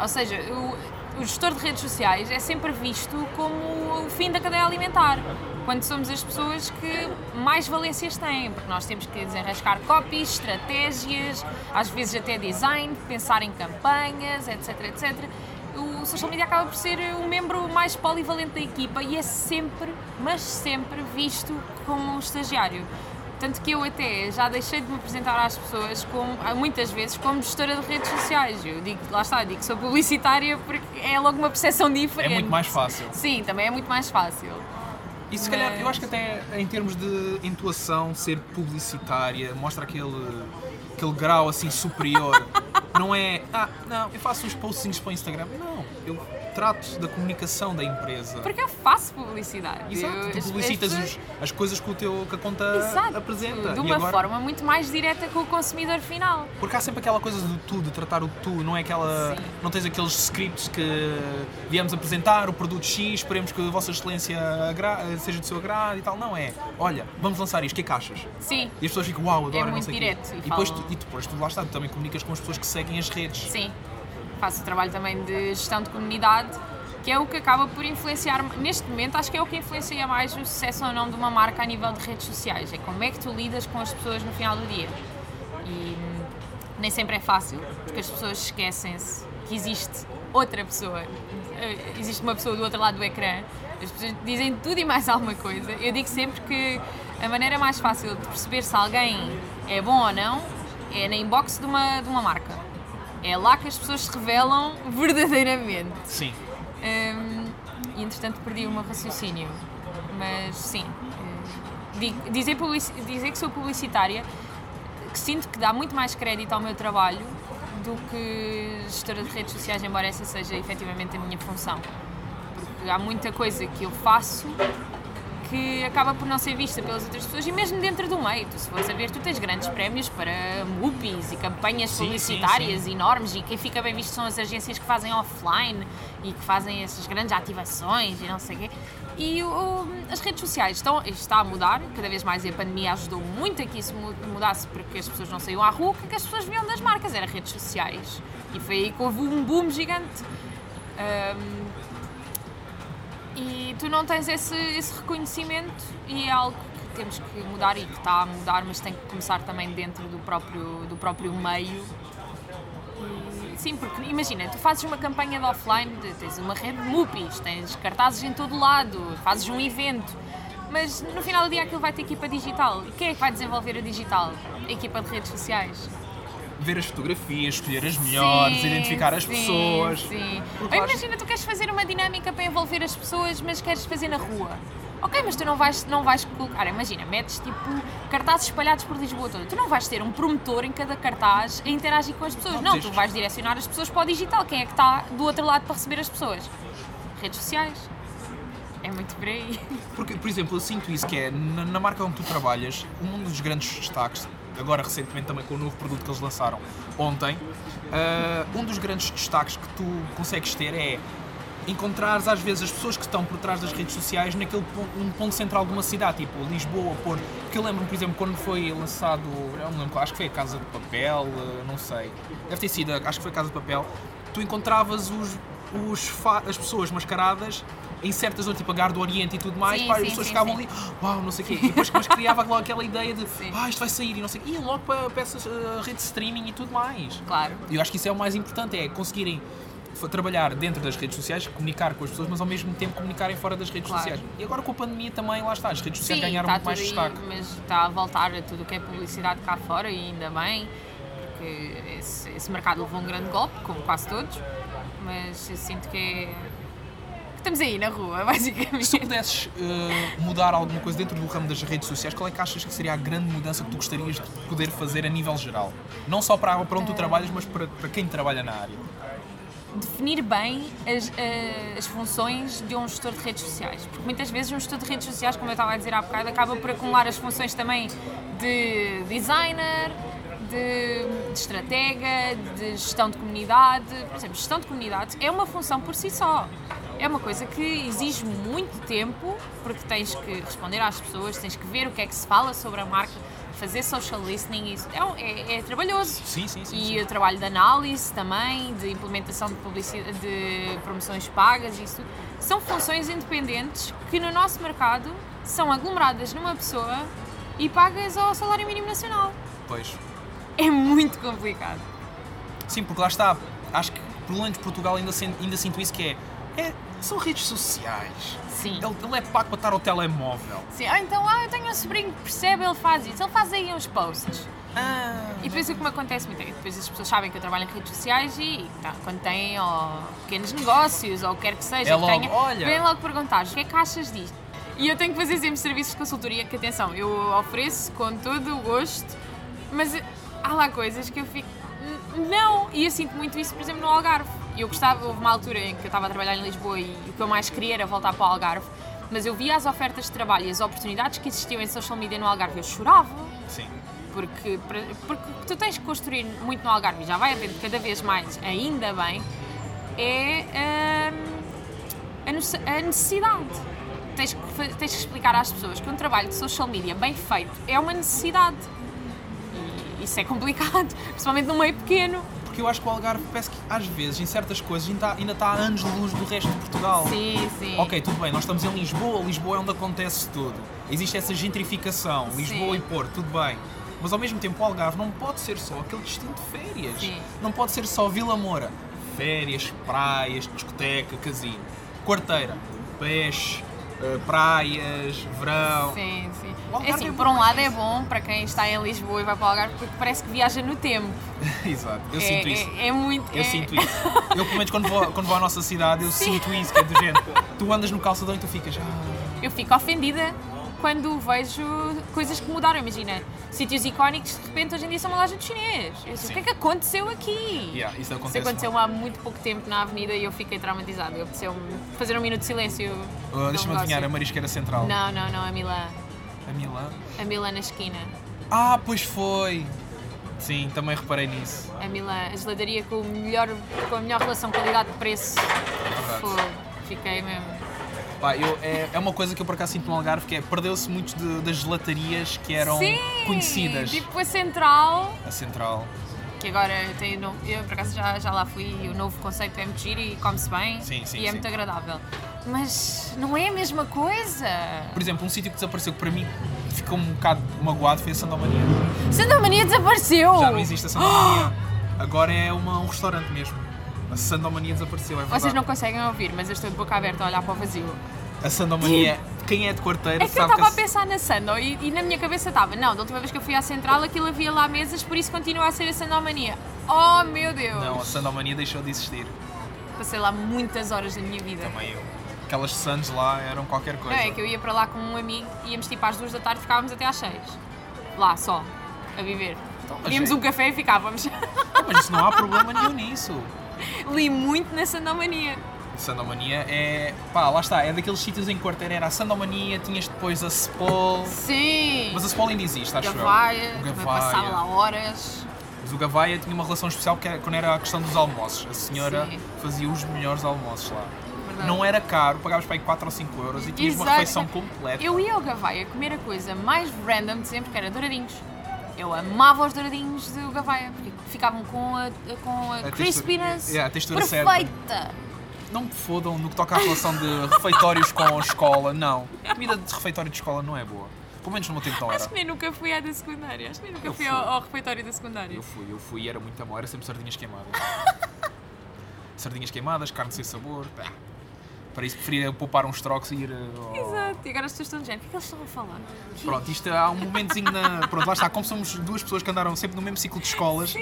Ou seja, o, o gestor de redes sociais é sempre visto como o fim da cadeia alimentar, quando somos as pessoas que mais valências têm, porque nós temos que desenrascar copies, estratégias, às vezes até design, pensar em campanhas, etc, etc. O social media acaba por ser o membro mais polivalente da equipa e é sempre, mas sempre visto como um estagiário. Tanto que eu até já deixei de me apresentar às pessoas como, muitas vezes como gestora de redes sociais. Eu digo, lá está, digo que sou publicitária porque é logo uma percepção É diferente. muito mais fácil. Sim, também é muito mais fácil. E se calhar, Mas- eu acho que até em termos de intuação, ser publicitária, mostra aquele, aquele grau assim superior. [laughs] não é, ah, não, eu faço uns postings para o Instagram. Não, eu trato da comunicação da empresa. Porque eu faço publicidade. Exato, Eu- tu as- as publicitas os- as coisas que, o teu, que a conta Exato, apresenta. de uma agora- forma muito mais direta com o consumidor final. Porque há sempre aquela coisa do tu, de tratar o tu, não é aquela. Sim. Não tens aqueles scripts que viemos apresentar o produto X, esperemos que a Vossa Excelência agra- seja do seu agrado e tal. Não é. Olha, vamos lançar isto, o que é que achas? Sim, E as pessoas ficam, uau, adoro, não muito sei o quê. direto e E depois, tu, e depois tu lá está, tu também comunicas com as pessoas que seguem as redes. sim. Faço trabalho também de gestão de comunidade, que é o que acaba por influenciar, neste momento, acho que é o que influencia mais o sucesso ou não de uma marca a nível de redes sociais. É como é que tu lidas com as pessoas no final do dia. E hum, nem sempre é fácil, porque as pessoas esquecem-se que existe outra pessoa, eh, existe uma pessoa do outro lado do ecrã. As pessoas dizem tudo e mais alguma coisa. Eu digo sempre que a maneira mais fácil de perceber se alguém é bom ou não é na inbox de uma, de uma marca. É lá que as pessoas se revelam verdadeiramente. Sim. Hum, e entretanto perdi o meu raciocínio. Mas sim, hum, dizer, publici- dizer que sou publicitária, que sinto que dá muito mais crédito ao meu trabalho do que gestora de redes sociais, embora essa seja efetivamente a minha função. Porque há muita coisa que eu faço que acaba por não ser vista pelas outras pessoas e mesmo dentro do meio. Tu, se fores a ver, tu tens grandes prémios para MUPIs e campanhas Sim, publicitárias sim, enormes e quem fica bem visto são as agências que fazem offline e que fazem essas grandes ativações e não sei o quê. E o- as redes sociais estão, está a mudar, cada vez mais e a pandemia ajudou muito a que isso mu- mudasse porque as pessoas não saíam à rua, que as pessoas viam das marcas? Era redes sociais. E foi aí que houve um boom gigante. Ahm, e tu não tens esse, esse reconhecimento e é algo que temos que mudar e que está a mudar, mas tem que começar também dentro do próprio, do próprio meio. E, sim, porque imagina, tu fazes uma campanha de offline, tens uma rede de MUPIs, tens cartazes em todo lado, fazes um evento, mas no final do dia aquilo vai ter equipa digital. E quem é que vai desenvolver a digital? A equipa de redes sociais. Ver as fotografias, escolher as melhores, Sim, identificar as sim, pessoas. Sim. Porque Ou imagina, tu queres fazer uma dinâmica para envolver as pessoas, mas queres fazer na rua. Ok, mas tu não vais, não vais colocar, imagina, metes tipo cartazes espalhados por Lisboa toda. Tu não vais ter um promotor em cada cartaz a interagir com as pessoas. Não, Não, tu vais direcionar as pessoas para o digital. Quem é que está do outro lado para receber as pessoas? Redes sociais. É muito por aí. Porque, por exemplo, eu sinto isso que é na, na marca onde tu trabalhas, um dos grandes destaques, agora recentemente também com o novo produto que eles lançaram ontem, ah, um dos grandes destaques que tu consegues ter é encontrares às vezes as pessoas que estão por trás das redes sociais naquele ponto, ponto central de uma cidade, tipo Lisboa, Porto. Porque eu lembro-me, por exemplo, quando foi lançado, eu não lembro, acho que foi a Casa de Papel, ah, não sei, deve ter sido, acho que foi a Casa de Papel, tu encontravas os, as pessoas mascaradas em certas zonas, tipo a Gar do Oriente e tudo mais, Sim, pá, sim, as pessoas sim, ficavam ali, uau, não sei o quê. E depois, depois criava logo aquela ideia de, ah, isto vai sair e não sei o quê. E logo para, para essas uh, redes de streaming e tudo mais. Claro. E eu acho que isso é o mais importante, é conseguirem trabalhar dentro das redes sociais, comunicar com as pessoas, mas ao mesmo tempo comunicarem fora das redes Claro. sociais. E agora com a pandemia também, lá está, as redes sociais ganharam está muito mais tudo destaque. aí, mas está a voltar a tudo o que é publicidade cá fora e ainda bem, porque esse, esse mercado levou um grande golpe, como quase todos, mas eu sinto que é. estamos aí na rua, [laughs] basicamente. Se tu pudesses uh, mudar alguma coisa dentro do ramo das redes sociais, qual é que achas que seria a grande mudança que tu gostarias de poder fazer a nível geral? Não só para, para onde tu trabalhas, mas para, para quem trabalha na área. definir bem as, eh, as funções de um gestor de redes sociais. Porque muitas vezes um gestor de redes sociais, como eu estava a dizer há bocado, acaba por acumular as funções também de designer, de, de estratega, de gestão de comunidade. Por exemplo, gestão de comunidade é uma função por si só. É uma coisa que exige muito tempo, porque tens que responder às pessoas, tens que ver o que é que se fala sobre a marca, fazer social listening, isso é, é- é trabalhoso. Sim, sim, sim. E sim. o trabalho de análise também, de implementação de, publicidade, de promoções pagas, isso são funções independentes que no nosso mercado são aglomeradas numa pessoa e pagas ao salário mínimo nacional. Pois. É muito complicado. Sim, porque lá está. Acho que, pelo menos Portugal, ainda, ainda sinto isso que é, é. São redes sociais. Sim. Ele, ele é pago para estar ao telemóvel. Sim. Ah, então, ah, eu tenho um sobrinho que percebe, ele faz isso. Ele faz aí uns posts. Ah, E depois o que me acontece muito é que depois as pessoas sabem que eu trabalho em redes sociais e tá, quando têm pequenos negócios ou o que quer que seja, É que logo, tenha, olha. vêm logo perguntar o que é que achas disto? E eu tenho que fazer sempre serviços de consultoria, que atenção, eu ofereço com todo o gosto, mas há lá coisas que eu fico. "N- Não! E eu sinto muito isso, por exemplo, no Algarve. Eu gostava, houve uma altura em que eu estava a trabalhar em Lisboa e o que eu mais queria era voltar para o Algarve, mas eu via as ofertas de trabalho e as oportunidades que existiam em social media no Algarve, eu chorava sim. porque, porque tu tens que construir muito no Algarve e já vai havendo cada vez mais, ainda bem, é hum, a, necessidade. Tens que, tens que explicar às pessoas que um trabalho de social media bem feito é uma necessidade. Isso é complicado, [laughs] principalmente num meio pequeno. Porque eu acho que o Algarve parece que às vezes, em certas coisas, ainda está, está a anos de luz do resto de Portugal. Sim, sim. Ok, tudo bem, nós estamos em Lisboa, Lisboa é onde acontece tudo. Existe essa gentrificação, Lisboa Sim. e Porto, tudo bem. Mas ao mesmo tempo o Algarve não pode ser só aquele destino de férias. Sim. Não pode ser só Vila Moura. Férias, praias, discoteca, casino. Quarteira, peixe, eh, praias, verão. Sim, sim. É assim, é por um lado é bom para quem está em Lisboa e vai para o Algarve porque parece que viaja no tempo. [laughs] Exato, eu é, sinto isso. É, é muito. Eu é- sinto isso. [laughs] Eu, pelo menos, quando vou, quando vou à nossa cidade, eu Sim. sinto isso, que é do género. Tu andas no calçadão e tu ficas. Ah, Eu fico ofendida quando vejo coisas que mudaram. Imagina, sítios icónicos de repente hoje em dia são uma loja de chinês. Eu sei, o que é que aconteceu aqui? yeah, isso Isso acontece. aconteceu há muito pouco tempo na avenida e eu fiquei traumatizada. Eu apeteceu fazer um minuto de silêncio. Uh, Deixa-me adivinhar, a Marisqueira Central. Não, não, não, a Milã. A Milã. A Milã na esquina. Ah, pois foi! Sim, também reparei nisso. A Milã, a geladaria com, o melhor, com a melhor relação qualidade-preço. Fogo. Fiquei mesmo. Pá, eu, é, é uma coisa que eu por acaso sinto no Algarve, que é perdeu-se muito de- das gelatarias que eram Sim, conhecidas. Tipo a Central, A Central. que agora tem novo, eu por acaso já, já lá fui e o novo conceito é muito giro e come-se bem Sim, sim, e é sim. muito agradável. Mas não é a mesma coisa. Por exemplo, um sítio que desapareceu que para mim ficou um bocado magoado foi a Sandomania. Sandomania desapareceu! Já não existe a Sandomania. Agora é uma, um restaurante mesmo. A Sandomania desapareceu, é verdade. Vocês não conseguem ouvir, mas eu estou de boca aberta a olhar para o vazio. A Sandomania, quem é de quarteira É que eu estava a pensar na Sandal e, e na minha cabeça estava, não, da última vez que eu fui à Central aquilo havia lá mesas, por isso continua a ser a Sandomania. Oh meu Deus! Não, a Sandomania deixou de existir. Passei lá muitas horas da minha vida. Também eu. Aquelas Sands lá eram qualquer Não, coisa. é que eu ia para lá com um amigo, íamos tipo às duas da tarde e ficávamos até às seis. Lá só, a viver. Então, mas Pedíamos é- um café e ficávamos. Ah, Mas isso não há problema nenhum nisso. [laughs] Li muito na Sandomania. Sandomania é. pá, lá está, é daqueles sítios em quarteira. Era a Sandomania, tinhas depois a Spol. Sim! Mas a Spol ainda existe, acho Gavaia, eu. O também passava lá Gavaia. horas. Mas o Gavaia tinha uma relação especial que era- quando era a questão dos almoços. A senhora Sim. fazia os melhores almoços lá. Não era caro, pagavas para aí 4 ou 5 euros e tinhas uma Exato. refeição completa. Eu ia ao Gavaia comer a coisa mais random de sempre, que era douradinhos. Eu amava os douradinhos do Gavaia, porque ficavam com a, com a, textura- crispiness Yeah, a textura certa. perfeita. Não me fodam no que toca à relação de refeitórios com a escola. Não. A comida de refeitório de escola não é boa. Pelo menos no meu tempo não era. Acho que nem nunca fui à da secundária. Acho que nem nunca Eu fui fui. ao, ao refeitório da secundária. Eu fui, eu fui e era muito amor, era sempre sardinhas queimadas. [laughs] sardinhas queimadas, carne sem sabor. pá. Para isso preferia poupar uns trocos e ir. uh, ao- Exato, e agora as pessoas estão dizendo, o que é que eles estão a falar? Pronto, isto há um momentozinho na. [laughs] Pronto, lá está, como somos duas pessoas que andaram sempre no mesmo ciclo de escolas,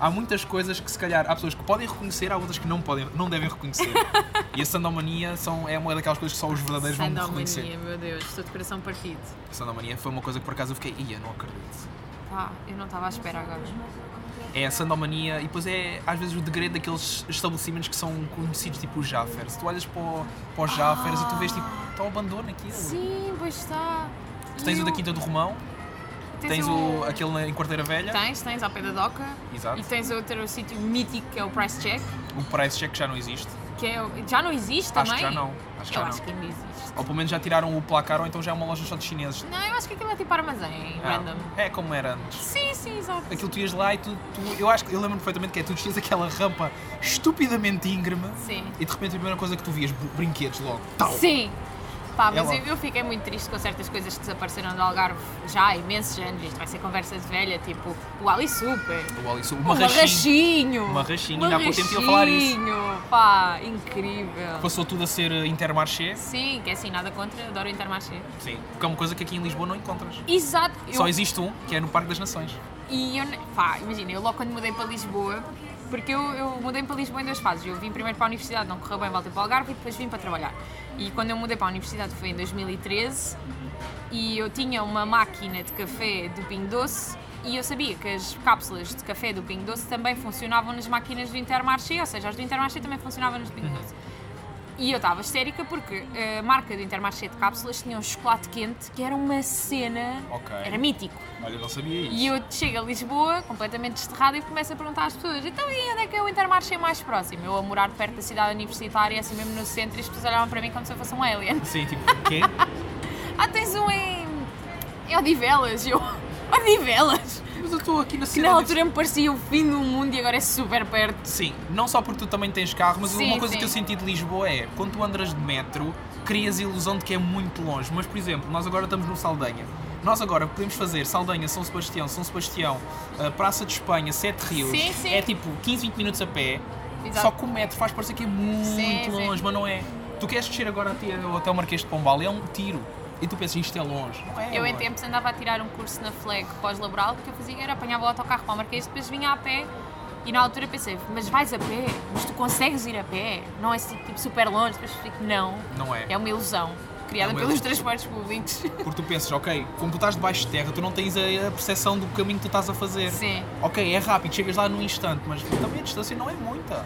há muitas coisas que se calhar há pessoas que podem reconhecer, há outras que não, podem, não devem reconhecer. [laughs] e a sandomania são, é uma daquelas coisas que só os verdadeiros vão reconhecer. Sandomania, meu Deus, estou de coração partido. A sandomania foi uma coisa que por acaso eu fiquei, ia, não acredito. Pá, eu não estava à espera agora. É a sandomania e depois é às vezes o degredo daqueles estabelecimentos que são conhecidos tipo os Jaffers. Tu olhas para, o- para os Jaffers e tu vês tipo, está o abandono aquilo. Sim, pois está. Tu tens E o da Quinta do Romão, tens o, aquele em Quarteira Velha, Tens, tens ao pé da Doca. Exato. E tens outro sítio mítico que é o Price Check, o Price Check já não existe. que é, o- já não existe Acho também? que já não. Acho que eu já acho não. que ainda existe. Ou pelo menos já tiraram o placar ou então já é uma loja só de chineses. Não, eu acho que aquilo é tipo armazém, Ah, random. É como era antes. Sim, sim, exato. Aquilo tu ias lá e tu, tu- eu acho que eu lembro perfeitamente que é tu descias aquela rampa estupidamente íngreme Sim. e de repente a primeira coisa que tu vias, br- brinquedos logo. Tal. Sim. Pá, mas Ela- eu, eu fiquei muito triste com certas coisas que desapareceram do Algarve já há imensos anos. Isto vai ser conversa de velha, tipo o Ali Super. O Alice, o O marrachinho. Marrachinho. Marrachinho, ainda há pouco tempo ia falar isso. Pá, incrível. Passou tudo a ser eh, Intermarché. Sim, que é assim, nada contra, adoro Intermarché. Sim. Porque é uma coisa que aqui em Lisboa não encontras. Exato. Só eu- existe um, que é no Parque das Nações. E eu, pá, imagina, eu logo quando mudei para Lisboa, porque eu, eu mudei para Lisboa em duas fases. Eu vim primeiro para a universidade, não correu bem, voltei para o Algarve e depois vim para trabalhar. E quando eu mudei para a universidade foi em 2013 e eu tinha uma máquina de café do Pingo Doce e eu sabia que as cápsulas de café do Pingo Doce também funcionavam nas máquinas do Intermarché, ou seja, as do Intermarché também funcionavam nas do Pingo Doce. E eu estava histérica porque a marca do Intermarché de cápsulas tinha um chocolate quente que era uma cena, Ok. era mítico. Olha, eu não sabia isso. E eu chego a Lisboa, completamente desterrada, e começo a perguntar às pessoas: então e onde é que é o Intermarché mais próximo? Eu a morar perto da cidade universitária, assim mesmo no centro, e as pessoas olhavam para mim como se eu fosse um alien. Sim, tipo, quê? [laughs] Ah, tens um em. em Odivelas! Eu. Odivelas! Eu estou aqui na Que cidade. na altura me parecia o fim do mundo e agora é super perto. Sim, não só porque tu também tens carro, mas Sim, uma coisa sim. que eu senti de Lisboa é quando tu andas de metro, crias a ilusão de que é muito longe. Mas, por exemplo, nós agora estamos no Saldanha. Nós agora podemos fazer Saldanha, São Sebastião, São Sebastião, eh, Praça de Espanha, Sete Rios. Sim, sim. É tipo 15, 20 minutos a pé. Exato. Só que o metro faz parecer que é muito longe, mas não é. Tu queres descer agora até, até o Marquês de Pombal, é um tiro. E tu pensas, isto é longe. Não é Eu em tempos andava a tirar um curso na FLEG pós-laboral, porque eu fazia era apanhava o autocarro para o Marquês, depois vinha a pé. E na altura pensei, mas vais a pé? Mas tu consegues ir a pé? Não é assim, tipo super longe? Depois fico, não. Não é. É uma ilusão criada É pelos ilusão. transportes públicos. [laughs] Porque tu pensas, ok, como tu estás debaixo de terra, tu não tens a, a percepção do caminho que tu estás a fazer. Sim. Ok, é rápido, chegas lá num instante, mas também a distância não é muita.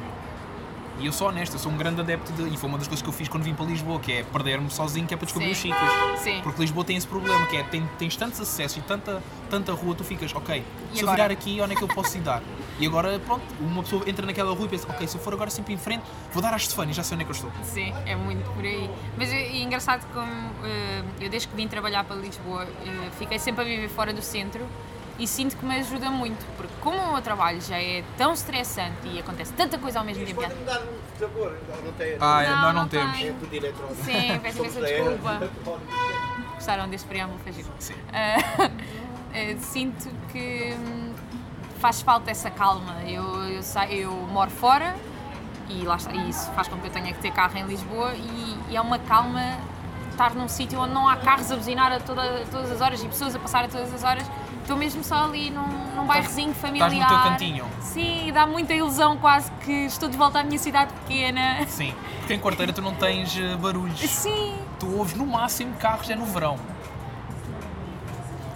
E eu sou honesto, eu sou um grande adepto de. E foi uma das coisas que eu fiz quando vim para Lisboa, que é perder-me sozinho, que é para descobrir Sim. os sítios. Sim. Porque Lisboa tem esse problema, que é tem, tens tantos acessos e tanta, tanta rua, tu ficas, ok, se eu agora? virar aqui, onde é que eu posso ir dar? E agora, pronto, uma pessoa entra naquela rua e pensa, ok, se eu for agora sempre em frente, vou dar às Stefani, já sei onde é que eu estou. Sim, é muito por aí. Mas é, é engraçado como eh, eu desde que vim trabalhar para Lisboa eh, fiquei sempre a viver fora do centro e sinto que me ajuda muito, porque como o meu trabalho já é tão estressante e acontece tanta coisa ao mesmo tempo. Pode me dar sabor, não tem. Ah, Não, nós não, não temos. tem. É tudo. Sim, peço imensa desculpa. [laughs] Gostaram deste preâmbulo, foi giro. Sim. [laughs] Eh, sinto que hum, faz falta essa calma. Eu, eu, saio, eu moro fora e lá está, e isso faz com que eu tenha que ter carro em Lisboa e, e é uma calma estar num sítio onde não há carros a buzinar a toda- todas as horas e pessoas a passar a todas as horas. Estou mesmo só ali num, num bairrozinho familiar. estás no teu cantinho. Sim, dá muita ilusão quase que estou de volta à minha cidade pequena. Sim, porque em quarteira tu não tens eh, barulhos. Sim. Tu ouves no máximo carros, é no verão.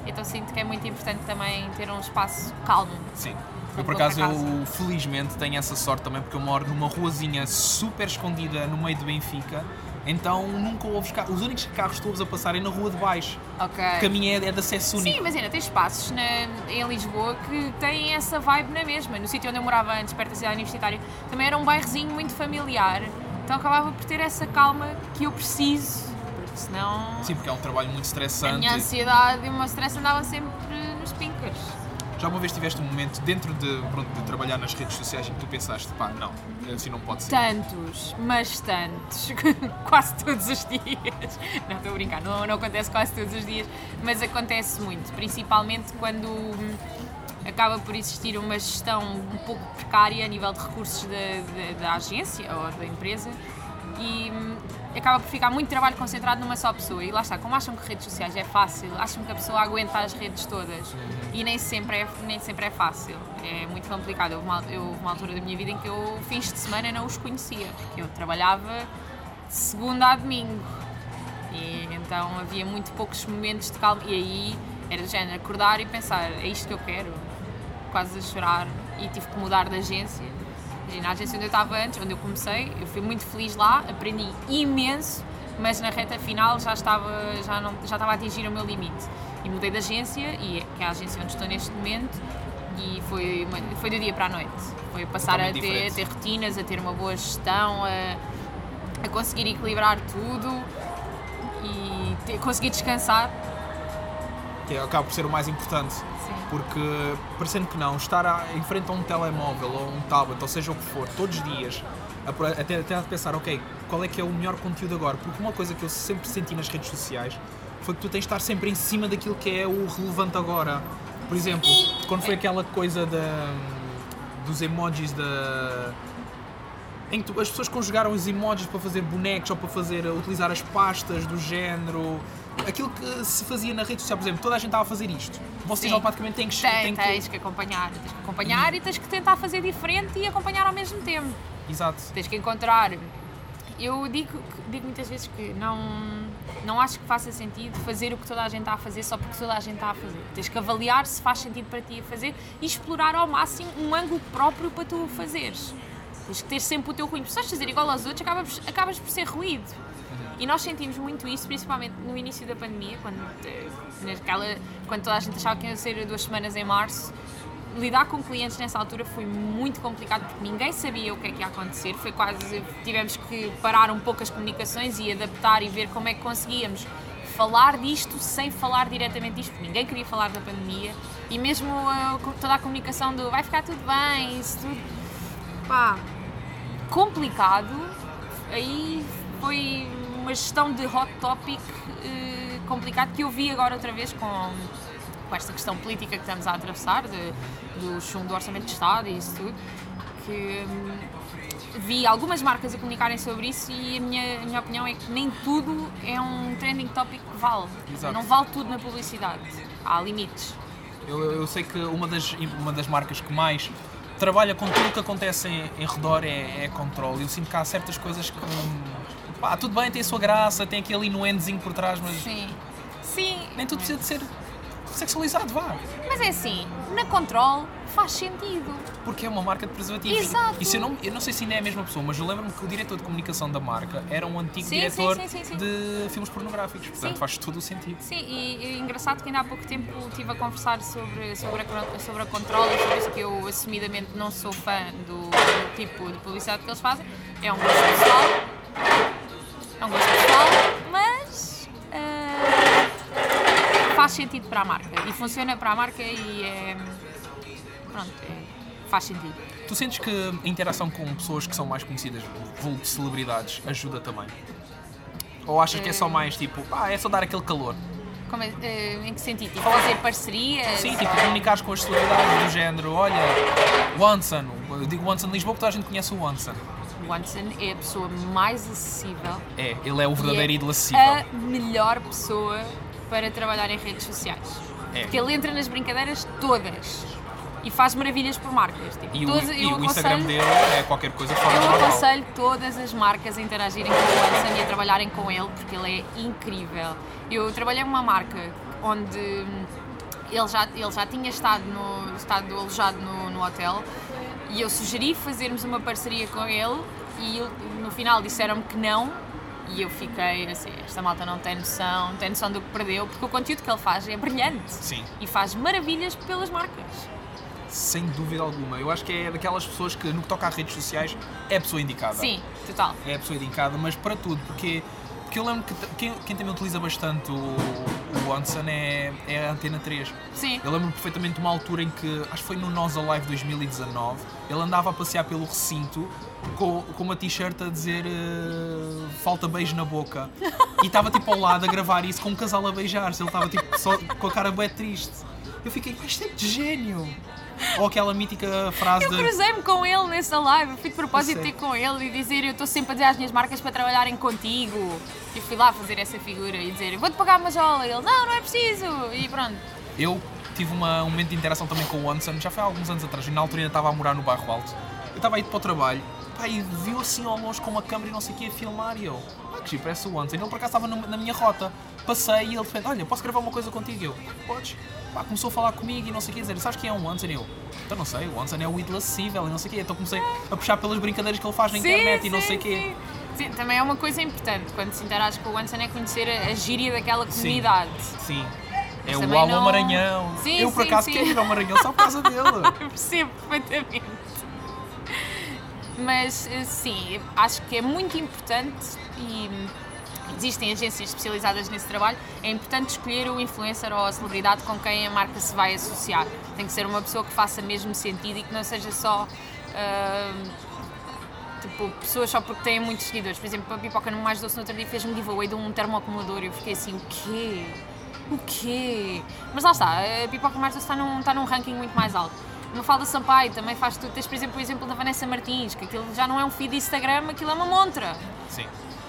Então sinto que é muito importante também ter um espaço calmo. Sim. Eu, por acaso, eu felizmente tenho essa sorte também, porque eu moro numa ruazinha super escondida no meio de Benfica, então nunca ouves carros. Os únicos carros que tu ouves a passar é na rua de baixo, Ok. porque a minha é, é de acesso único. Sim, mas ainda tem espaços na- em Lisboa que têm essa vibe na mesma. No sítio onde eu morava antes, perto da cidade universitária, também era um bairrozinho muito familiar. Então acabava por ter essa calma que eu preciso, porque senão Sim, porque é um trabalho muito a estressante. minha ansiedade e o meu stress andava sempre nos pinkers. Já uma vez tiveste um momento dentro de, pronto, de trabalhar nas redes sociais em que tu pensaste, pá, não, assim não pode ser. Tantos, mas tantos, [laughs] quase todos os dias. Não estou a brincar, não, não acontece quase todos os dias, mas acontece muito, principalmente quando hum, acaba por existir uma gestão um pouco precária a nível de recursos da, da- da agência ou da empresa e hum, acaba por ficar muito trabalho concentrado numa só pessoa. E lá está, como acham que redes sociais é fácil, acham que a pessoa aguenta as redes todas e nem sempre é, nem sempre é fácil. É muito complicado. Houve uma, eu, uma altura da minha vida em que eu, fins de semana, não os conhecia, porque eu trabalhava de segunda a domingo. E então havia muito poucos momentos de calma. E aí era do género acordar e pensar: é isto que eu quero? Quase a chorar. E tive que mudar de agência. Imagina, a agência onde eu estava antes, onde eu comecei, eu fui muito feliz lá, aprendi imenso, mas na reta final já estava, já não, já estava a atingir o meu limite. E mudei de agência, e é, que é a agência onde estou neste momento, e foi, foi do dia para a noite. Foi passar a ter, a ter rotinas, a ter uma boa gestão, a, a conseguir equilibrar tudo e ter, conseguir descansar. Que acaba por ser o mais importante. Sim. Porque, parecendo que não, estar a- em frente a um telemóvel ou um tablet, ou seja o que for, todos os dias, a até, até a pensar, ok, qual é que é o melhor conteúdo agora? Porque uma coisa que eu sempre senti nas redes sociais foi que tu tens de estar sempre em cima daquilo que é o relevante agora. Por exemplo, quando foi aquela coisa da, dos emojis da. Em que as pessoas conjugaram os emojis para fazer bonecos ou para fazer, utilizar as pastas do género. Aquilo que se fazia na rede social, por exemplo, toda a gente estava a fazer isto. Vocês Sim. automaticamente têm que, Tem, têm que- tens que acompanhar, tens que acompanhar e tens que tentar fazer diferente e acompanhar ao mesmo tempo. Exato. Tens que encontrar. Eu digo, digo muitas vezes que não, não acho que faça sentido fazer o que toda a gente está a fazer só porque toda a gente está a fazer. Tens que avaliar se faz sentido para ti a fazer e explorar ao máximo um ângulo próprio para tu o fazeres. Tens que ter sempre o teu ruído. Se estás a fazer igual aos outros, acabas, acabas por ser ruído. E nós sentimos muito isso, principalmente no início da pandemia, quando, eh, naquela, quando toda a gente achava que ia ser duas semanas em março. Lidar com clientes nessa altura foi muito complicado porque ninguém sabia o que é que ia acontecer. Foi quase. Tivemos que parar um pouco as comunicações e adaptar e ver como é que conseguíamos falar disto sem falar diretamente disto, porque ninguém queria falar da pandemia. E mesmo eh, toda a comunicação do vai ficar tudo bem, isso tudo. Pá, complicado. Aí foi uma gestão de hot topic eh, complicado que eu vi agora outra vez com, com esta questão política que estamos a atravessar, de, do chumbo do Orçamento de Estado e isso tudo, que hum, vi algumas marcas a comunicarem sobre isso e a minha, a minha opinião é que nem tudo é um trending topic que vale. Exato. Não vale tudo na publicidade. Há limites. Eu, eu sei que uma das, uma das marcas que mais trabalha com tudo o que acontece em, em redor é, é Control. Eu sinto que há certas coisas que. hum, Pá, tudo bem, tem a sua graça, tem aquele inuendozinho por trás, mas Sim. Sim. nem tudo precisa de ser sexualizado, vá. Mas é assim, na Control faz sentido. Porque é uma marca de preservativos. Exato. E se eu, não, eu não sei se ainda é a mesma pessoa, mas eu lembro-me que o diretor de comunicação da marca era um antigo Sim, diretor sim, sim, sim, sim. de filmes pornográficos. Portanto, faz todo o sentido. Sim, e, e engraçado que ainda há pouco tempo estive a conversar sobre, sobre, a, sobre a Control e sobre isso que eu assumidamente não sou fã do, do tipo de publicidade que eles fazem. É um gosto pessoal. É um gosto pessoal, mas ah, faz sentido para a marca. E funciona para a marca e é. Pronto, é- faz sentido. Tu sentes que a interação com pessoas que são mais conhecidas, vulgo de celebridades, ajuda também? Ou achas que é só mais tipo, ah, é só dar aquele calor? Como eh, em que sentido? Tipo, fazer parcerias? Sim, tipo, comunicares com as celebridades do género, olha, eu digo Onsen Lisboa porque toda a gente conhece o Onsen. O Watson é a pessoa mais acessível É, ele é o verdadeiro é ídolo acessível. a melhor pessoa para trabalhar em redes sociais. É. Porque ele entra nas brincadeiras todas e faz maravilhas por marcas. Tipo, E o, todas- e o Instagram dele é qualquer coisa fora Eu aconselho todas as marcas a interagirem com o Anson e a trabalharem com ele porque ele é incrível. Eu trabalhei numa marca onde ele já, ele já tinha estado, no, estado alojado no, no hotel e eu sugeri fazermos uma parceria com ele e no final disseram-me que não e eu fiquei assim, esta malta não tem noção, não tem noção do que perdeu porque o conteúdo que ele faz é brilhante Sim. e faz maravilhas pelas marcas. Sem dúvida alguma. Eu acho que é daquelas pessoas que, no que toca a redes sociais, é a pessoa indicada. Sim, total. É a pessoa indicada, mas para tudo, porque, porque eu lembro que quem, quem também utiliza bastante o, o Onsen é, é a Antena 3. Sim. Eu lembro perfeitamente de uma altura em que, acho que foi no Nós Alive 2019, ele andava a passear pelo recinto com, com uma t-shirt a dizer eh, falta beijo na boca. E estava tipo ao lado a gravar isso com um casal a beijar-se. Ele estava tipo só com a cara bem triste. Eu fiquei, "Pá, isto é de gênio! Ou aquela mítica frase Eu de. cruzei-me com ele nessa live, fui de propósito ter com ele e dizer eu estou sempre a dizer às minhas marcas para trabalharem contigo. E fui lá fazer essa figura e dizer vou-te pagar uma jola. E ele, não, não é preciso. E pronto. Eu tive uma- um momento de interação também com o Onsen, já foi há alguns anos atrás, e na altura ainda estava a morar no bairro Alto. Eu estava a ir para o trabalho, pá, e viu assim ao longe com uma câmera e não sei o que a filmar, e eu, ah, que giro, parece o Onsen. Ele por acaso estava na minha rota. Passei e ele fez, olha, posso gravar uma coisa contigo? Eu, podes. Pá, começou a falar comigo e não sei o que, dizer, sabes quem é o Onsen? Eu, então não sei, o Onsen é o ídolo acessível e não sei o que. Então comecei a puxar pelas brincadeiras que ele faz na internet e não sei o quê. Sim. Sim, também é uma coisa importante quando se interage com o Anson é conhecer a, a gíria daquela Sim. comunidade. Sim. É o Alô não- Maranhão. Sim, eu por sim, acaso sim. quero ir ao Maranhão só por causa [laughs] dele. Eu percebo perfeitamente. Mas eh, sim, acho que é muito importante e hum, existem agências especializadas nesse trabalho. É importante escolher o influencer ou a celebridade com quem a marca se vai associar. Tem que ser uma pessoa que faça mesmo sentido e que não seja só. hum, Tipo, pessoas só porque têm muitos seguidores. Por exemplo, a Pipoca no Mais Doce no outro dia fez um giveaway de um termoacumulador e eu fiquei assim, o quê? O quê? Mas lá está, a Pipoca Mais Doce está num, está num ranking muito mais alto. Mafalda Sampaio também faz tudo. Tens, por exemplo, o exemplo da Vanessa Martins, que aquilo já não é um feed de Instagram, aquilo é uma montra. Sim.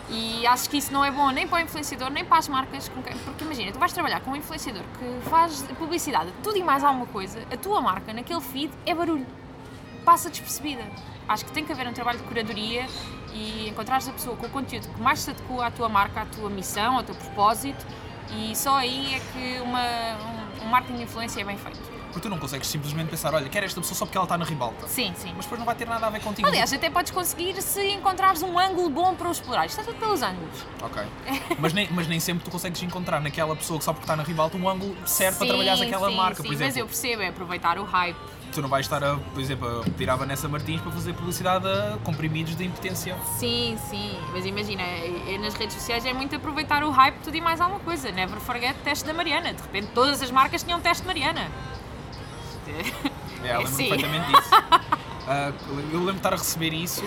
E acho que isso não é bom nem para o influenciador, nem para as marcas. quem- Porque imagina, tu vais trabalhar com um influenciador que faz publicidade, de tudo e mais alguma coisa, a tua marca naquele feed é barulho. Passa despercebida. Acho que tem que haver um trabalho de curadoria e encontrares a pessoa com o conteúdo que mais se adequa à tua marca, à tua missão, ao teu propósito e só aí é que uma, um, um marketing de influência é bem feito. Porque tu não consegues simplesmente pensar, olha, quero esta pessoa só porque ela está na ribalta. Sim, sim. Mas depois não vai ter nada a ver contigo. Aliás, até podes conseguir se encontrares um ângulo bom para o explorar. Isto está tudo pelos ângulos. Ok. [laughs] Mas nem, mas nem sempre tu consegues encontrar naquela pessoa que só porque está na ribalta um ângulo certo para Sim, trabalhares aquela sim, marca, sim, por Mas exemplo. eu percebo, é aproveitar o hype. Tu não vais estar, a, por exemplo, a pedir à Vanessa Martins para fazer publicidade a comprimidos de impotência. Sim, sim, mas imagina, é- é nas redes sociais é muito aproveitar o hype tudo e mais alguma coisa. Never forget teste da Mariana. De repente todas as marcas tinham teste de Mariana. É, eu lembro perfeitamente disso. [laughs] Ah, eu lembro de estar a receber isso.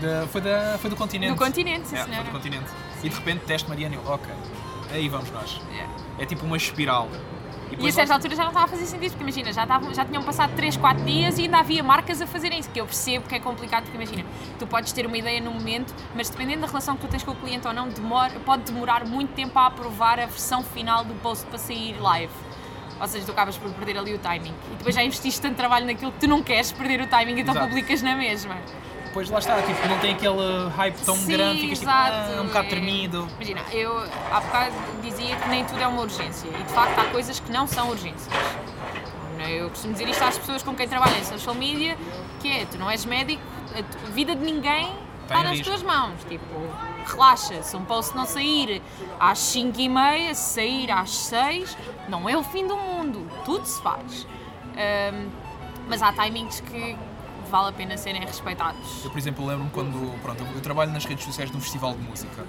da- foi, da, foi do continente. Do continente, sim É, foi do continente. E de repente teste Mariana e eu, ok. Aí vamos nós. Yeah. É tipo uma espiral. E a depois certa altura já não estava a fazer sentido, porque imagina, já, estavam- já tinham passado 3, 4 dias e ainda havia marcas a fazerem isso, que eu percebo que é complicado, porque imagina, tu podes ter uma ideia no momento, mas dependendo da relação que tu tens com o cliente ou não, demora, pode demorar muito tempo a aprovar a versão final do post para sair live. Ou seja, tu acabas por perder ali o timing. E depois já investiste tanto trabalho naquilo que tu não queres perder o timing, então Exato. publicas na mesma. Depois lá está, tipo, não tem aquele hype tão Sim, grande, ficas tipo, exato, ah, um bocado é. tremido. Imagina, eu há bocado dizia que nem tudo é uma urgência e de facto há coisas que não são urgências. Eu costumo dizer isto às pessoas com quem trabalho em social media, que é, tu não és médico, a vida de ninguém está nas risco. tuas mãos. Tipo, relaxa, se um post não sair às 5 e meia, sair às 6, não é o fim do mundo, tudo se faz. Ahm, mas há timings que vale a pena serem respeitados. Eu, por exemplo, lembro-me quando, pronto, eu trabalho nas redes sociais de um festival de música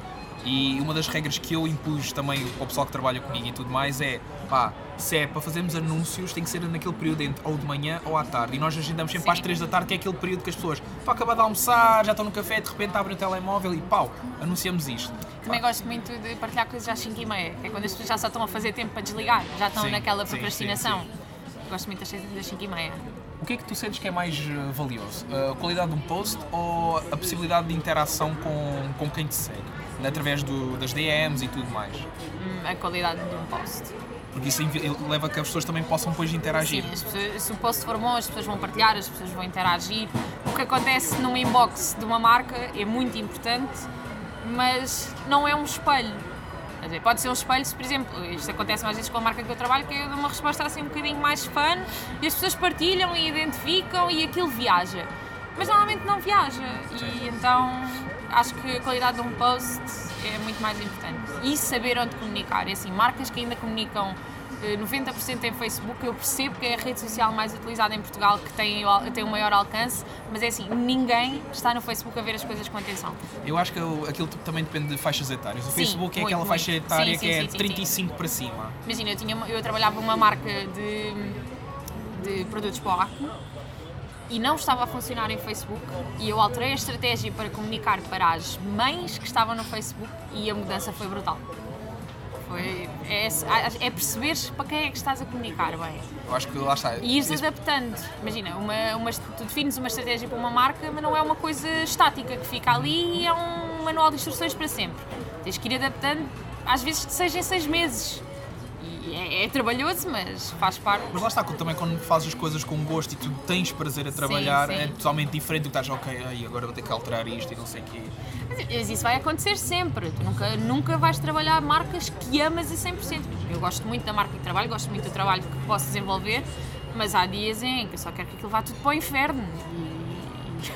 e uma das regras que eu impus também para o pessoal que trabalha comigo e tudo mais é, pá, se é para fazermos anúncios tem que ser naquele período entre ou de manhã ou à tarde e nós agendamos sempre Sim. às 3 da tarde que é aquele período que as pessoas estão a acabar de almoçar, já estão no café, de repente abrem o telemóvel e pau, anunciamos isto. Também Pá, gosto muito de partilhar coisas às 5 e meia, que é quando as pessoas já só estão a fazer tempo para desligar, já estão Sim, naquela sim, procrastinação. sim, Gosto muito das 5 e meia. O que é que tu sentes que é mais eh, valioso? A qualidade de um post ou a possibilidade de interação com, com quem te segue? Através do, das DMs e tudo mais. Hum, A qualidade de um post. Porque isso leva a que as pessoas também possam depois interagir. Sim, as pessoas- se o post for bom, as pessoas vão partilhar, as pessoas vão interagir. O que acontece numa inbox de uma marca é muito importante, mas não é um espelho. Dizer, pode ser um espelho se, por exemplo, isto acontece mais vezes com a marca que eu trabalho, que eu dou uma resposta assim um bocadinho mais fã e as pessoas partilham e identificam e aquilo viaja. Mas normalmente não viaja. E então acho que a qualidade de um post é muito mais importante. E saber onde comunicar. É assim, marcas que ainda comunicam 90% em Facebook, eu percebo que é a rede social mais utilizada em Portugal que tem, o- tem o maior alcance, mas é assim, ninguém está no Facebook a ver as coisas com atenção. Eu acho que aquilo também depende de faixas etárias. O Sim, Facebook é muito, aquela faixa etária Sim, que sim, é sim, de sim, 35 para cima. Imagina, eu, tinha, uma- eu trabalhava numa marca de, de produtos para o acne e não estava a funcionar em Facebook e eu alterei a estratégia para comunicar para as mães que estavam no Facebook e a mudança foi brutal. Foi, é, é perceberes para quem é que estás a comunicar bem. Eu acho que lá está. E ires adaptando. Imagina, uma, uma, tu defines uma estratégia para uma marca, mas não é uma coisa estática que fica ali e é um manual de instruções para sempre. Tens que ir adaptando, às vezes de em seis meses. É, é trabalhoso, mas faz parte. Mas lá está, também quando fazes as coisas com gosto e tu tens prazer a trabalhar, sim. é totalmente diferente do que estás, ok, ai, agora vou ter que alterar isto e não sei o quê. Mas isso vai acontecer sempre. Tu nunca, nunca vais trabalhar marcas que amas a 100%. Eu gosto muito da marca que trabalho, gosto muito do trabalho que posso desenvolver, mas há dias em que eu só quero que aquilo vá tudo para o inferno.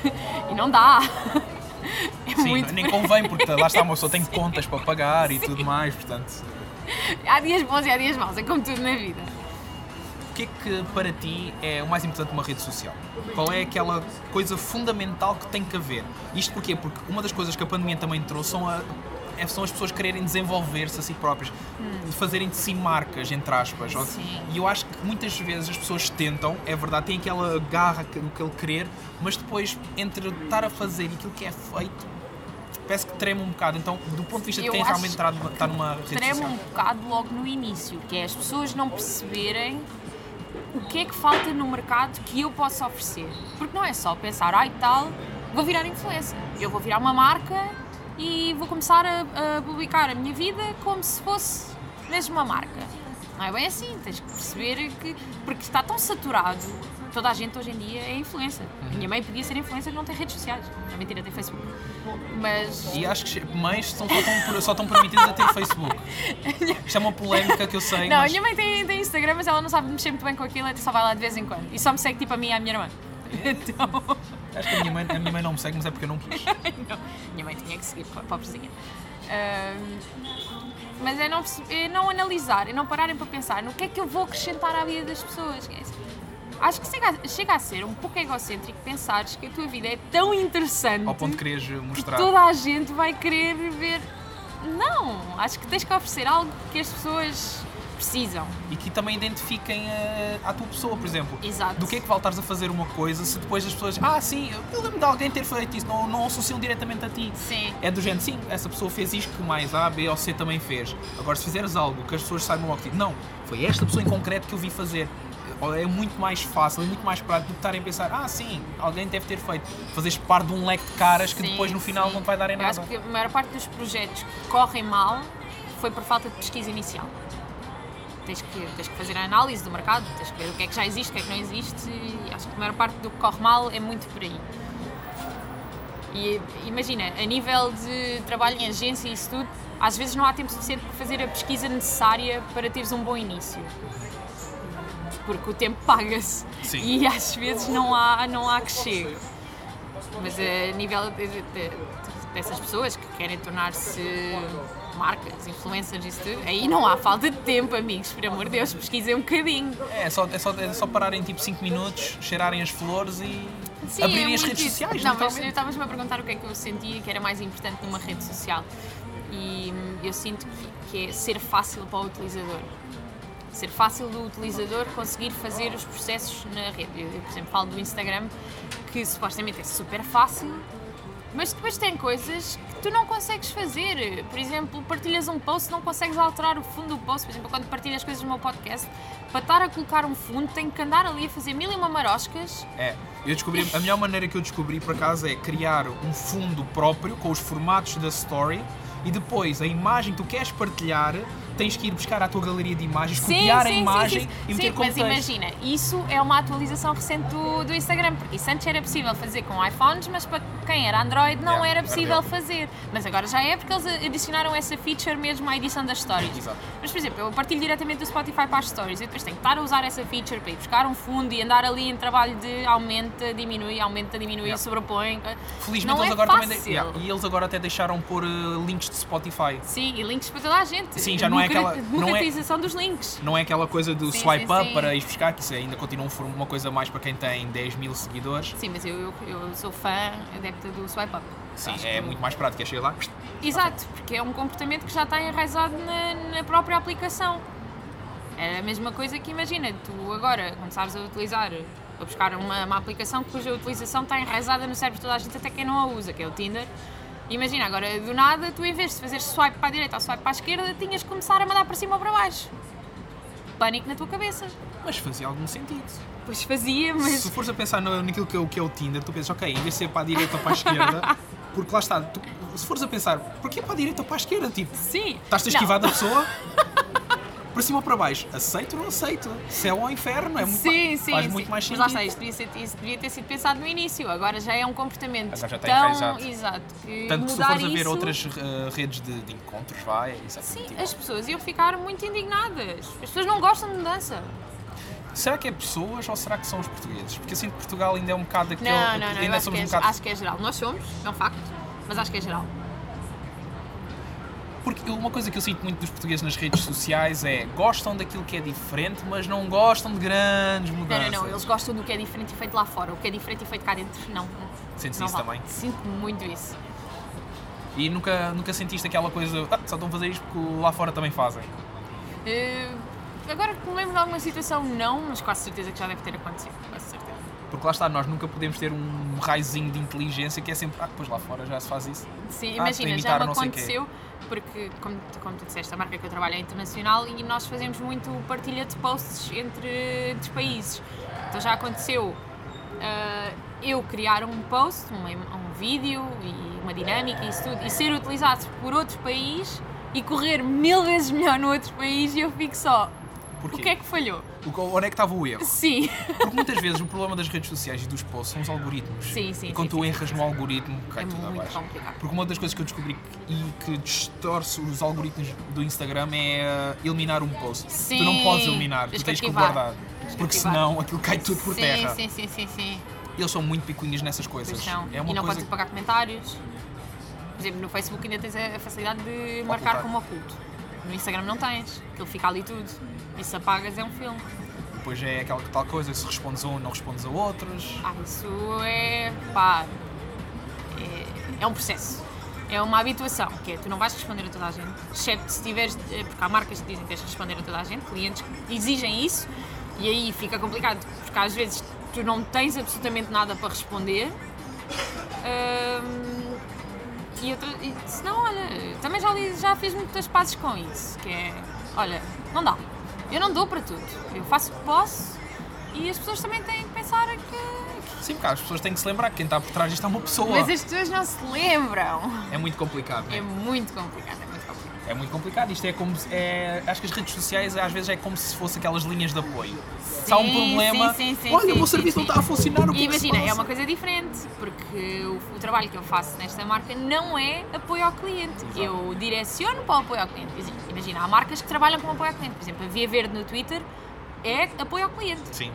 E, e [laughs] não dá. [laughs] É Sim, muito nem convém, porque lá está, uma pessoa tem [laughs] contas para pagar e tudo mais, portanto. Há dias bons e há dias maus, é como tudo na vida. O que é que para ti é o mais importante numa rede social? Qual é aquela coisa fundamental que tem que haver? Isto porquê? Porque uma das coisas que a pandemia também trouxe são, a- é- são as pessoas quererem desenvolver-se a si próprias, de fazerem de si marcas, entre aspas. Hum. Sim. E eu acho que muitas vezes as pessoas tentam, é verdade, têm aquela garra, que- aquele querer, mas depois entre estar a fazer e aquilo que é feito, parece que treme um bocado. Então, do ponto de vista de quem realmente está numa, está numa rede Treme social. um bocado logo no início, que é as pessoas não perceberem o que é que falta no mercado que eu posso oferecer. Porque não é só pensar, ai tal, vou virar influencer. Eu vou virar uma marca e vou começar a, a publicar a minha vida como se fosse mesmo uma marca. Não é bem assim, tens que perceber que. Porque está tão saturado, toda a gente hoje em dia é influencer. Uhum. Minha mãe podia ser influencer e não tem redes sociais. É mentira, tem Facebook. Mas. E acho que mães são só tão, só tão permitidas a ter Facebook. Isto é uma polémica que eu sei, Não, a mas minha mãe tem, tem Instagram, mas ela não sabe mexer muito bem com aquilo, só vai lá de vez em quando. E só me segue tipo a mim e a minha irmã. Então, acho que a minha, mãe, a minha mãe não me segue, mas é porque eu não quis. [laughs] não, minha mãe tinha que seguir, po- pobrezinha. Ahm, mas é não, é não analisar, é não pararem para pensar no que é que eu vou acrescentar à vida das pessoas. É Acho que chega a, chega a ser um pouco egocêntrico pensares que a tua vida é tão interessante Ao ponto de quereres que mostrar. toda a gente vai querer ver. Não, acho que tens que oferecer algo que as pessoas precisam. E que também identifiquem a, a tua pessoa, por exemplo. Exato. Do que é que voltares a fazer uma coisa se depois as pessoas. Ah, sim, eu lembro de alguém ter feito isso, não, não associam diretamente a ti. Sim. É do género, sim, essa pessoa fez isto que mais A, B ou C também fez. Agora, se fizeres algo que as pessoas saibam logo, tipo, não, foi esta pessoa em concreto que eu vi fazer. É muito mais fácil, é muito mais prático do que estarem a pensar, ah, sim, alguém deve ter feito. Fazeres parte de um leque de caras que Sim, depois no final sim. não te vai dar em Eu nada. acho que a maior parte dos projetos que correm mal foi por falta de pesquisa inicial. Tens que, tens que fazer a análise do mercado, tens que ver o que é que já existe, o que é que não existe, e acho que a maior parte do que corre mal é muito por aí. E imagina, a nível de trabalho em agência e isso tudo, às vezes não há tempo suficiente para fazer a pesquisa necessária para teres um bom início. Porque o tempo paga-se e às vezes não há, não há que chegue. Mas a nível de- de- de- dessas pessoas que querem tornar-se marcas, influencers, isso tudo, aí não há falta de tempo, amigos, por amor de Deus, pesquisem um bocadinho. É só, é, só, é só pararem tipo 5 minutos, cheirarem as flores e Sim, abrirem é as redes isso. sociais. Não, mas literalmente. estavas-me a perguntar o que é que eu sentia que era mais importante numa rede social. E hum, eu sinto que, que é ser fácil para o utilizador. Ser fácil do utilizador conseguir fazer os processos na rede. Eu, eu, por exemplo, falo do Instagram, que supostamente é super fácil, Mas depois tem coisas que tu não consegues fazer. Por exemplo, partilhas um post, não consegues alterar o fundo do post. Por exemplo, quando partilhas coisas no meu podcast, para estar a colocar um fundo, tenho que andar ali a fazer mil e uma maroscas. É, eu descobri, a melhor maneira que eu descobri por acaso é criar um fundo próprio com os formatos da story e depois a imagem que tu queres partilhar tens que ir buscar à tua galeria de imagens, copiar a imagem e meter sim, como mas texto. imagina, isso é uma atualização recente do, do Instagram, porque isso antes era possível fazer com iPhones, mas para quem era Android não Yeah, era possível fazer. Mas agora já é porque eles adicionaram essa feature mesmo à edição das stories. Exato. Mas, por exemplo, eu partilho diretamente do Spotify para as stories e depois tenho que estar a usar essa feature para ir buscar um fundo e andar ali em trabalho de aumenta, diminui, aumenta, diminui, Yeah. sobrepõe. Felizmente não eles é agora também fácil. de- yeah, e eles agora até deixaram pôr eh, links de Spotify. Sim, e links para toda a gente. Sim, já não é aquela- não é- Democratização dos links. Não é aquela coisa do Sim, swipe sim, up sim. para ir buscar, que isso ainda continua um- uma coisa mais para quem tem 10 mil seguidores. Sim, mas eu, eu, eu sou fã adepta do swipe up. Sim, Acho é que- muito mais prático, é chegar lá. Exato, porque é um comportamento que já está enraizado na, na própria aplicação. É a mesma coisa que imagina, tu agora começares a utilizar, a buscar uma, uma aplicação cuja utilização está enraizada no cérebro de toda a gente, até quem não a usa, que é o Tinder. Imagina, agora do nada, tu em vez de fazer swipe para a direita ou swipe para a esquerda, tinhas que começar a mandar para cima ou para baixo. Pânico na tua cabeça. Mas fazia algum sentido. Pois fazia, mas. Se fores a pensar no, naquilo que é, o- que é o Tinder, tu pensas, ok, em vez de ser para a direita ou para a esquerda, [laughs] porque lá está, tu- se fores a pensar, porquê para a direita ou para a esquerda? Tipo, Sim. estás-te a esquivar da pessoa? [laughs] para cima ou para baixo? Aceito ou não aceito? Céu ou inferno? É muito Sim, sim, faz sim. muito mais Mas sentido. lá está, isto devia, ser- isso devia ter sido pensado no início. Agora já é um comportamento Agora já está tão enraizado. exato que Tanto que se fores a ver isso, outras eh, redes de, de encontros, vai, é Sim, exatamente igual. as pessoas iam ficar muito indignadas. As pessoas não gostam de mudança. Será que é pessoas ou será que são os portugueses? Porque que Portugal ainda é um bocado aquele. Não, não, não. Ainda somos é, um bocado. acho que é geral. Nós somos, é um facto, mas acho que é geral. Porque uma coisa que eu sinto muito dos portugueses nas redes sociais é gostam daquilo que é diferente, mas não gostam de grandes Não, mudanças. não, não. Eles gostam do que é diferente e feito lá fora. O que é diferente e feito cá dentro, não. não. Sentes não isso vale. também? Sinto muito isso. E nunca, nunca sentiste aquela coisa, ah, só estão a fazer isto porque lá fora também fazem. Eh, agora que me lembro de alguma situação, não, mas quase certeza que já deve ter acontecido. Quase certeza. Porque lá está, nós nunca podemos ter um raizinho de inteligência que é sempre, ah, depois lá fora já se faz isso. Sim, Ah, imagina, já me aconteceu, porque, como, tu- como tu disseste, a marca que eu trabalho é internacional e nós fazemos muito partilha de posts entre, entre países. Então já aconteceu ah, eu criar um post, im- um vídeo e uma dinâmica e isso tudo, e ser utilizado por outro país e correr mil vezes melhor no outro país e eu fico só. Porquê? O que é que falhou? O onde é que estava o erro? Sim. Porque muitas vezes o problema das redes sociais e dos posts são os algoritmos. Sim, sim, E quando sim, tu sim, erras no algoritmo, cai É tudo muito abaixo. complicado. Porque uma das coisas que eu descobri e que distorce os algoritmos do Instagram é eliminar um post. tu Sim, não podes eliminar, tu tens que guardar. Porque senão aquilo cai tudo por sim, terra. sim, sim, sim, sim. Eles são muito picuinhas nessas coisas. É uma e não coisa podes apagar comentários. Por exemplo, no Facebook ainda tens a a facilidade de marcar Ocultar. como oculto. No Instagram não tens. Aquilo fica ali tudo. E se apagas é um filme. Depois é aquela tal coisa, se respondes a um, não respondes a outros. Ah, isso é. pá. É, é um processo. É uma habituação, que é tu não vais responder a toda a gente, exceto se tiveres. eh, Porque há marcas que dizem que tens de responder a toda a gente, clientes que exigem isso, e aí fica complicado, porque às vezes tu não tens absolutamente nada para responder. Ahm, e outra, e, se não, olha, também já, li- já fiz muitas pazes com isso, que é, olha, não dá. Eu não dou para tudo. Eu faço o que posso e as pessoas também têm que pensar que. Sim, porque as pessoas têm que se lembrar que quem está por trás disto é uma pessoa. Mas as pessoas não se lembram. É muito complicado, É muito complicado, é muito complicado. É muito complicado. Isto é como. se- É, acho que as redes sociais às vezes é como se fosse aquelas linhas de apoio. se há um Sim, problema, sim, sim, sim, olha, sim, o meu sim, serviço sim. não está a funcionar. O que é imagina, é uma coisa diferente, porque o, o trabalho que eu faço nesta marca não é apoio ao cliente. Eu direciono para o apoio ao cliente. Imagina, há marcas que trabalham com apoio ao cliente. Por exemplo, a Via Verde no Twitter é apoio ao cliente. Sim.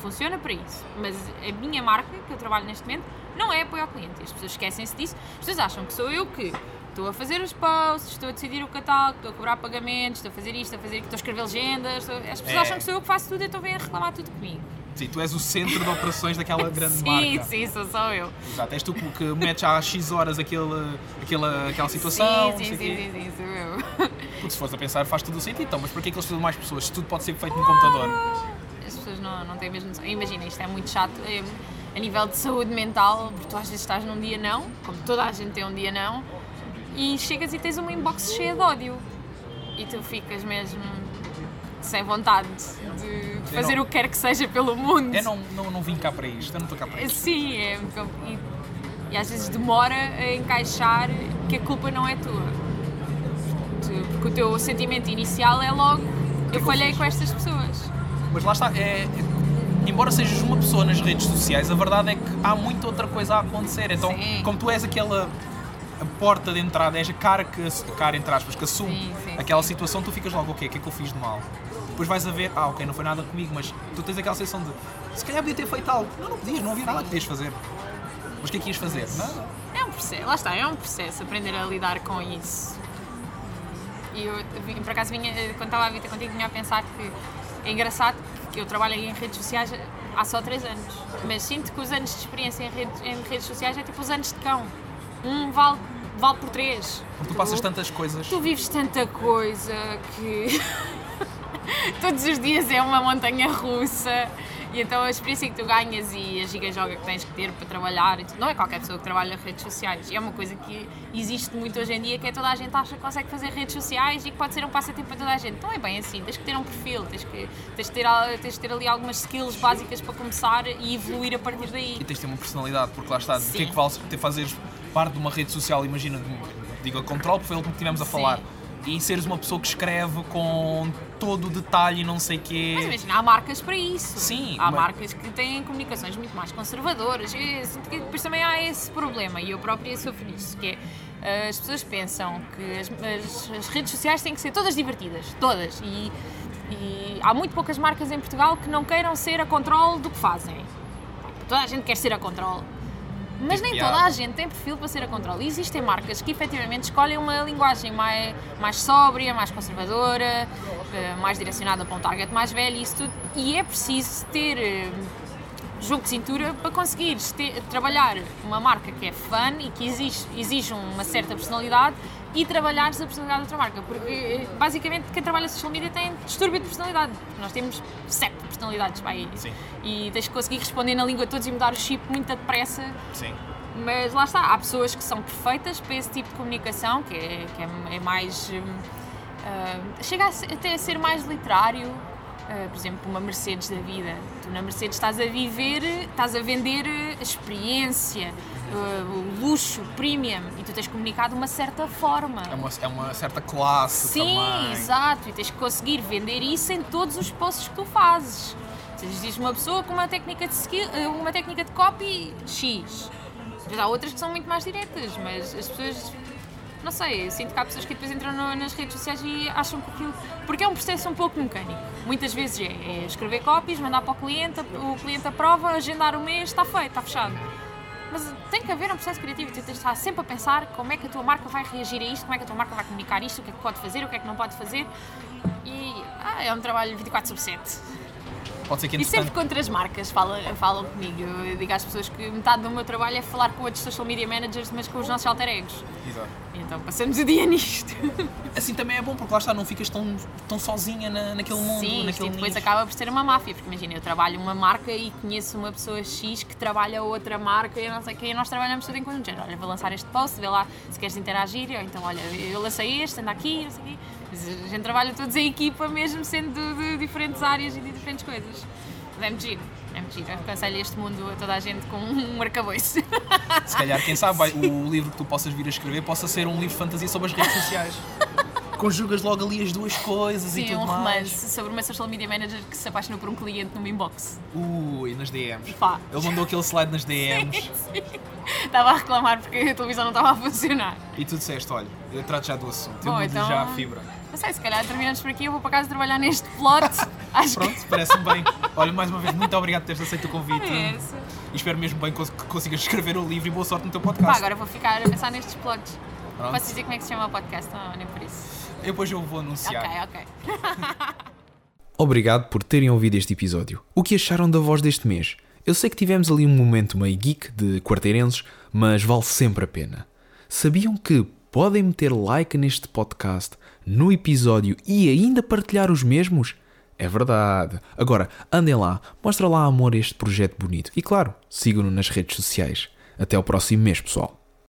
Funciona para isso. Mas a minha marca, que eu trabalho neste momento, não é apoio ao cliente. As pessoas esquecem-se disso. As pessoas acham que sou eu que estou a fazer os posts, estou a decidir o catálogo, estou a cobrar pagamentos, estou a fazer isto, estou a fazer aquilo, estou a escrever legendas. estou- As pessoas É. acham que sou eu que faço tudo, então vêm a reclamar tudo comigo. Sim, tu és o centro de operações daquela [laughs] grande sim, marca. sim, sou só eu. Exato, és tu que metes há X horas aquele, aquela, aquela situação. sim, sim, sim, sim, sim, sou eu. Porque se fores a pensar faz todo o sentido. Então, mas para que é que eles precisam de mais pessoas se tudo pode ser feito no computador? As pessoas não, não têm mesmo noção. Imagina, isto é muito chato. Eu, a nível de saúde mental, porque tu às vezes estás num dia não, como toda a gente tem um dia não, e chegas e tens uma inbox cheia de ódio. E tu ficas mesmo sem vontade de de fazer não- o que quer que seja pelo mundo. Eu não, não, não vim cá para isto, eu não estou cá para isto. Sim, é, e, e às vezes demora a encaixar que a culpa não é tua. Tu- Porque o teu sentimento inicial é logo eu que eu falhei com estas pessoas. Mas lá está, é, é- embora sejas uma pessoa nas redes sociais, a verdade é que há muita outra coisa a acontecer. Então, Sim. como tu és aquela porta de entrada, és a cara que a cara entre aspas, que assume Sim, sim, aquela situação, tu ficas logo, ok, o que é que eu fiz de mal? Depois vais a ver, ah, ok, não foi nada comigo, mas tu tens aquela sensação de se calhar podia ter feito algo. Não, não podias, não havia nada que podias fazer. Mas o que é que ias fazer? Nada. É um processo, lá está, é um processo aprender a lidar com isso. E eu, por acaso, vinha, quando estava a vir ter contigo, vinha a pensar que é engraçado que eu trabalho em redes sociais há só 3 anos, mas sinto que os anos de experiência em redes, em redes sociais é tipo os anos de cão. Um vale, vale por 3. Porque tu passas tantas coisas. Tu vives tanta coisa que [laughs] todos os dias é uma montanha russa e então a experiência que tu ganhas e a giga-joga que tens que ter para trabalhar, e tudo, não é qualquer pessoa que trabalha redes sociais, é uma coisa que existe muito hoje em dia que é toda a gente acha que consegue fazer redes sociais e que pode ser um passatempo para toda a gente. Não é bem assim, tens que ter um perfil, tens que, tens que ter, tens que ter ali algumas skills básicas para começar e evoluir a partir daí. E tens de ter uma personalidade, porque lá está, o que é que vale ter fazeres parte de uma rede social, imagina, de- digo a controle, porque foi o que tivemos a Sim. falar, e seres uma pessoa que escreve com todo o detalhe e não sei Mas quê. imagina, há marcas para isso. Sim, Há mas- marcas que têm comunicações muito mais conservadoras. E sinto que depois também há esse problema, e eu própria sofro disso, que é as pessoas pensam que as, as- as redes sociais têm que ser todas divertidas, todas. E, e há muito poucas marcas em Portugal que não queiram ser a controle do que fazem. Toda a gente quer ser a controle. Mas nem piada. toda a gente tem perfil para ser a controle. E existem marcas que efetivamente escolhem uma linguagem mais, mais sóbria, mais conservadora, eh, mais direcionada para um target mais velho e isso tudo. E é preciso ter eh, jogo de cintura para conseguires ter- trabalhar uma marca que é fun e que exige, exige uma certa personalidade e trabalhares a personalidade da outra marca. Porque eh, basicamente quem trabalha social media tem distúrbio de personalidade. Nós temos sete personalidades para aí. Sim. E tens que conseguir responder na língua de todos e mudar o chip muito depressa Sim. mas lá está, há pessoas que são perfeitas para esse tipo de comunicação, que é, que é, é mais. ah, chega a ser- até a ser mais literário. Ah, por exemplo, uma Mercedes da vida. Tu na Mercedes estás a viver, estás a vender experiência, ah, luxo, premium, e tu tens comunicado de uma certa forma. É uma, é uma certa classe Sim, também. exato, e tens que conseguir vender isso em todos os posts que tu fazes. Se diz uma pessoa com uma técnica de skill, eh, uma técnica de copy X. Depois há outras que são muito mais diretas, mas as pessoas não sei, eu sinto que há pessoas que depois entram no- nas redes sociais e acham que aquilo. Porque é um processo um pouco mecânico. Muitas vezes é, é escrever copies, mandar para o cliente, o cliente aprova, agendar o mês, está feito, está fechado. Mas tem que haver um processo criativo, tu tens de estar sempre a pensar como é que a tua marca vai reagir a isto, como é que a tua marca vai comunicar isto, o que é que pode fazer, o que é que não pode fazer. E ah, é um trabalho 24 sobre 7. Pode ser que E sempre entretanto. que outras marcas falam, falam comigo, eu digo às pessoas que metade do meu trabalho é falar com outros social media managers, mas com os nossos alter egos. Exato. Então passamos o dia [laughs] nisto. Assim também é bom, porque lá está, não ficas tão, tão sozinha na, naquele mundo, Sim, naquele depois nicho. acaba por ser uma máfia, porque imagina, eu trabalho uma marca e conheço uma pessoa X que trabalha outra marca e não sei quem, e nós trabalhamos tudo em conjunto. Olha, vou lançar este post, vê lá se queres interagir, ou então, olha, eu lancei este, anda aqui, não sei o quê. Mas a gente trabalha todos em equipa, mesmo sendo de, de diferentes áreas e de diferentes coisas. Mas é muito giro, é muito giro. Eu aconselho este mundo a toda a gente com um arcabouço. [laughs] Se calhar, quem sabe, vai- o livro que tu possas vir a escrever possa ser um livro de fantasia sobre as redes sociais. Conjugas logo ali as duas coisas e Sim, tudo um mais. romance sobre uma social media manager que se apaixonou por um cliente numa inbox. Ui, nas DMs. Pá. Ele mandou aquele slide nas [laughs] DMs Estava a reclamar porque a televisão não estava a funcionar. e tu disseste: olha, eu trato já do assunto, eu Bom, mudo então- já a fibra. Não sei, se calhar terminamos por aqui, eu vou para casa trabalhar neste plot. [laughs] Acho Pronto, parece-me bem. Olha, mais uma vez, muito obrigado por teres aceito o convite. que é. E espero mesmo bem que consigas escrever o livro e boa sorte no teu Pá, podcast. agora vou ficar a pensar nestes plots. Pronto. Posso dizer como é que se chama o podcast? Não, nem por isso. Eu depois eu vou anunciar. Ok, ok. [laughs] Obrigado por terem ouvido este episódio. O que acharam da voz deste mês? Eu sei que tivemos ali um momento meio geek de quarteirenses, mas vale sempre a pena. Sabiam que podem meter like neste podcast, no episódio e ainda partilhar os mesmos? É verdade. Agora, andem lá, mostra lá amor a este projeto bonito. E claro, sigam-no nas redes sociais. Até ao próximo mês, pessoal.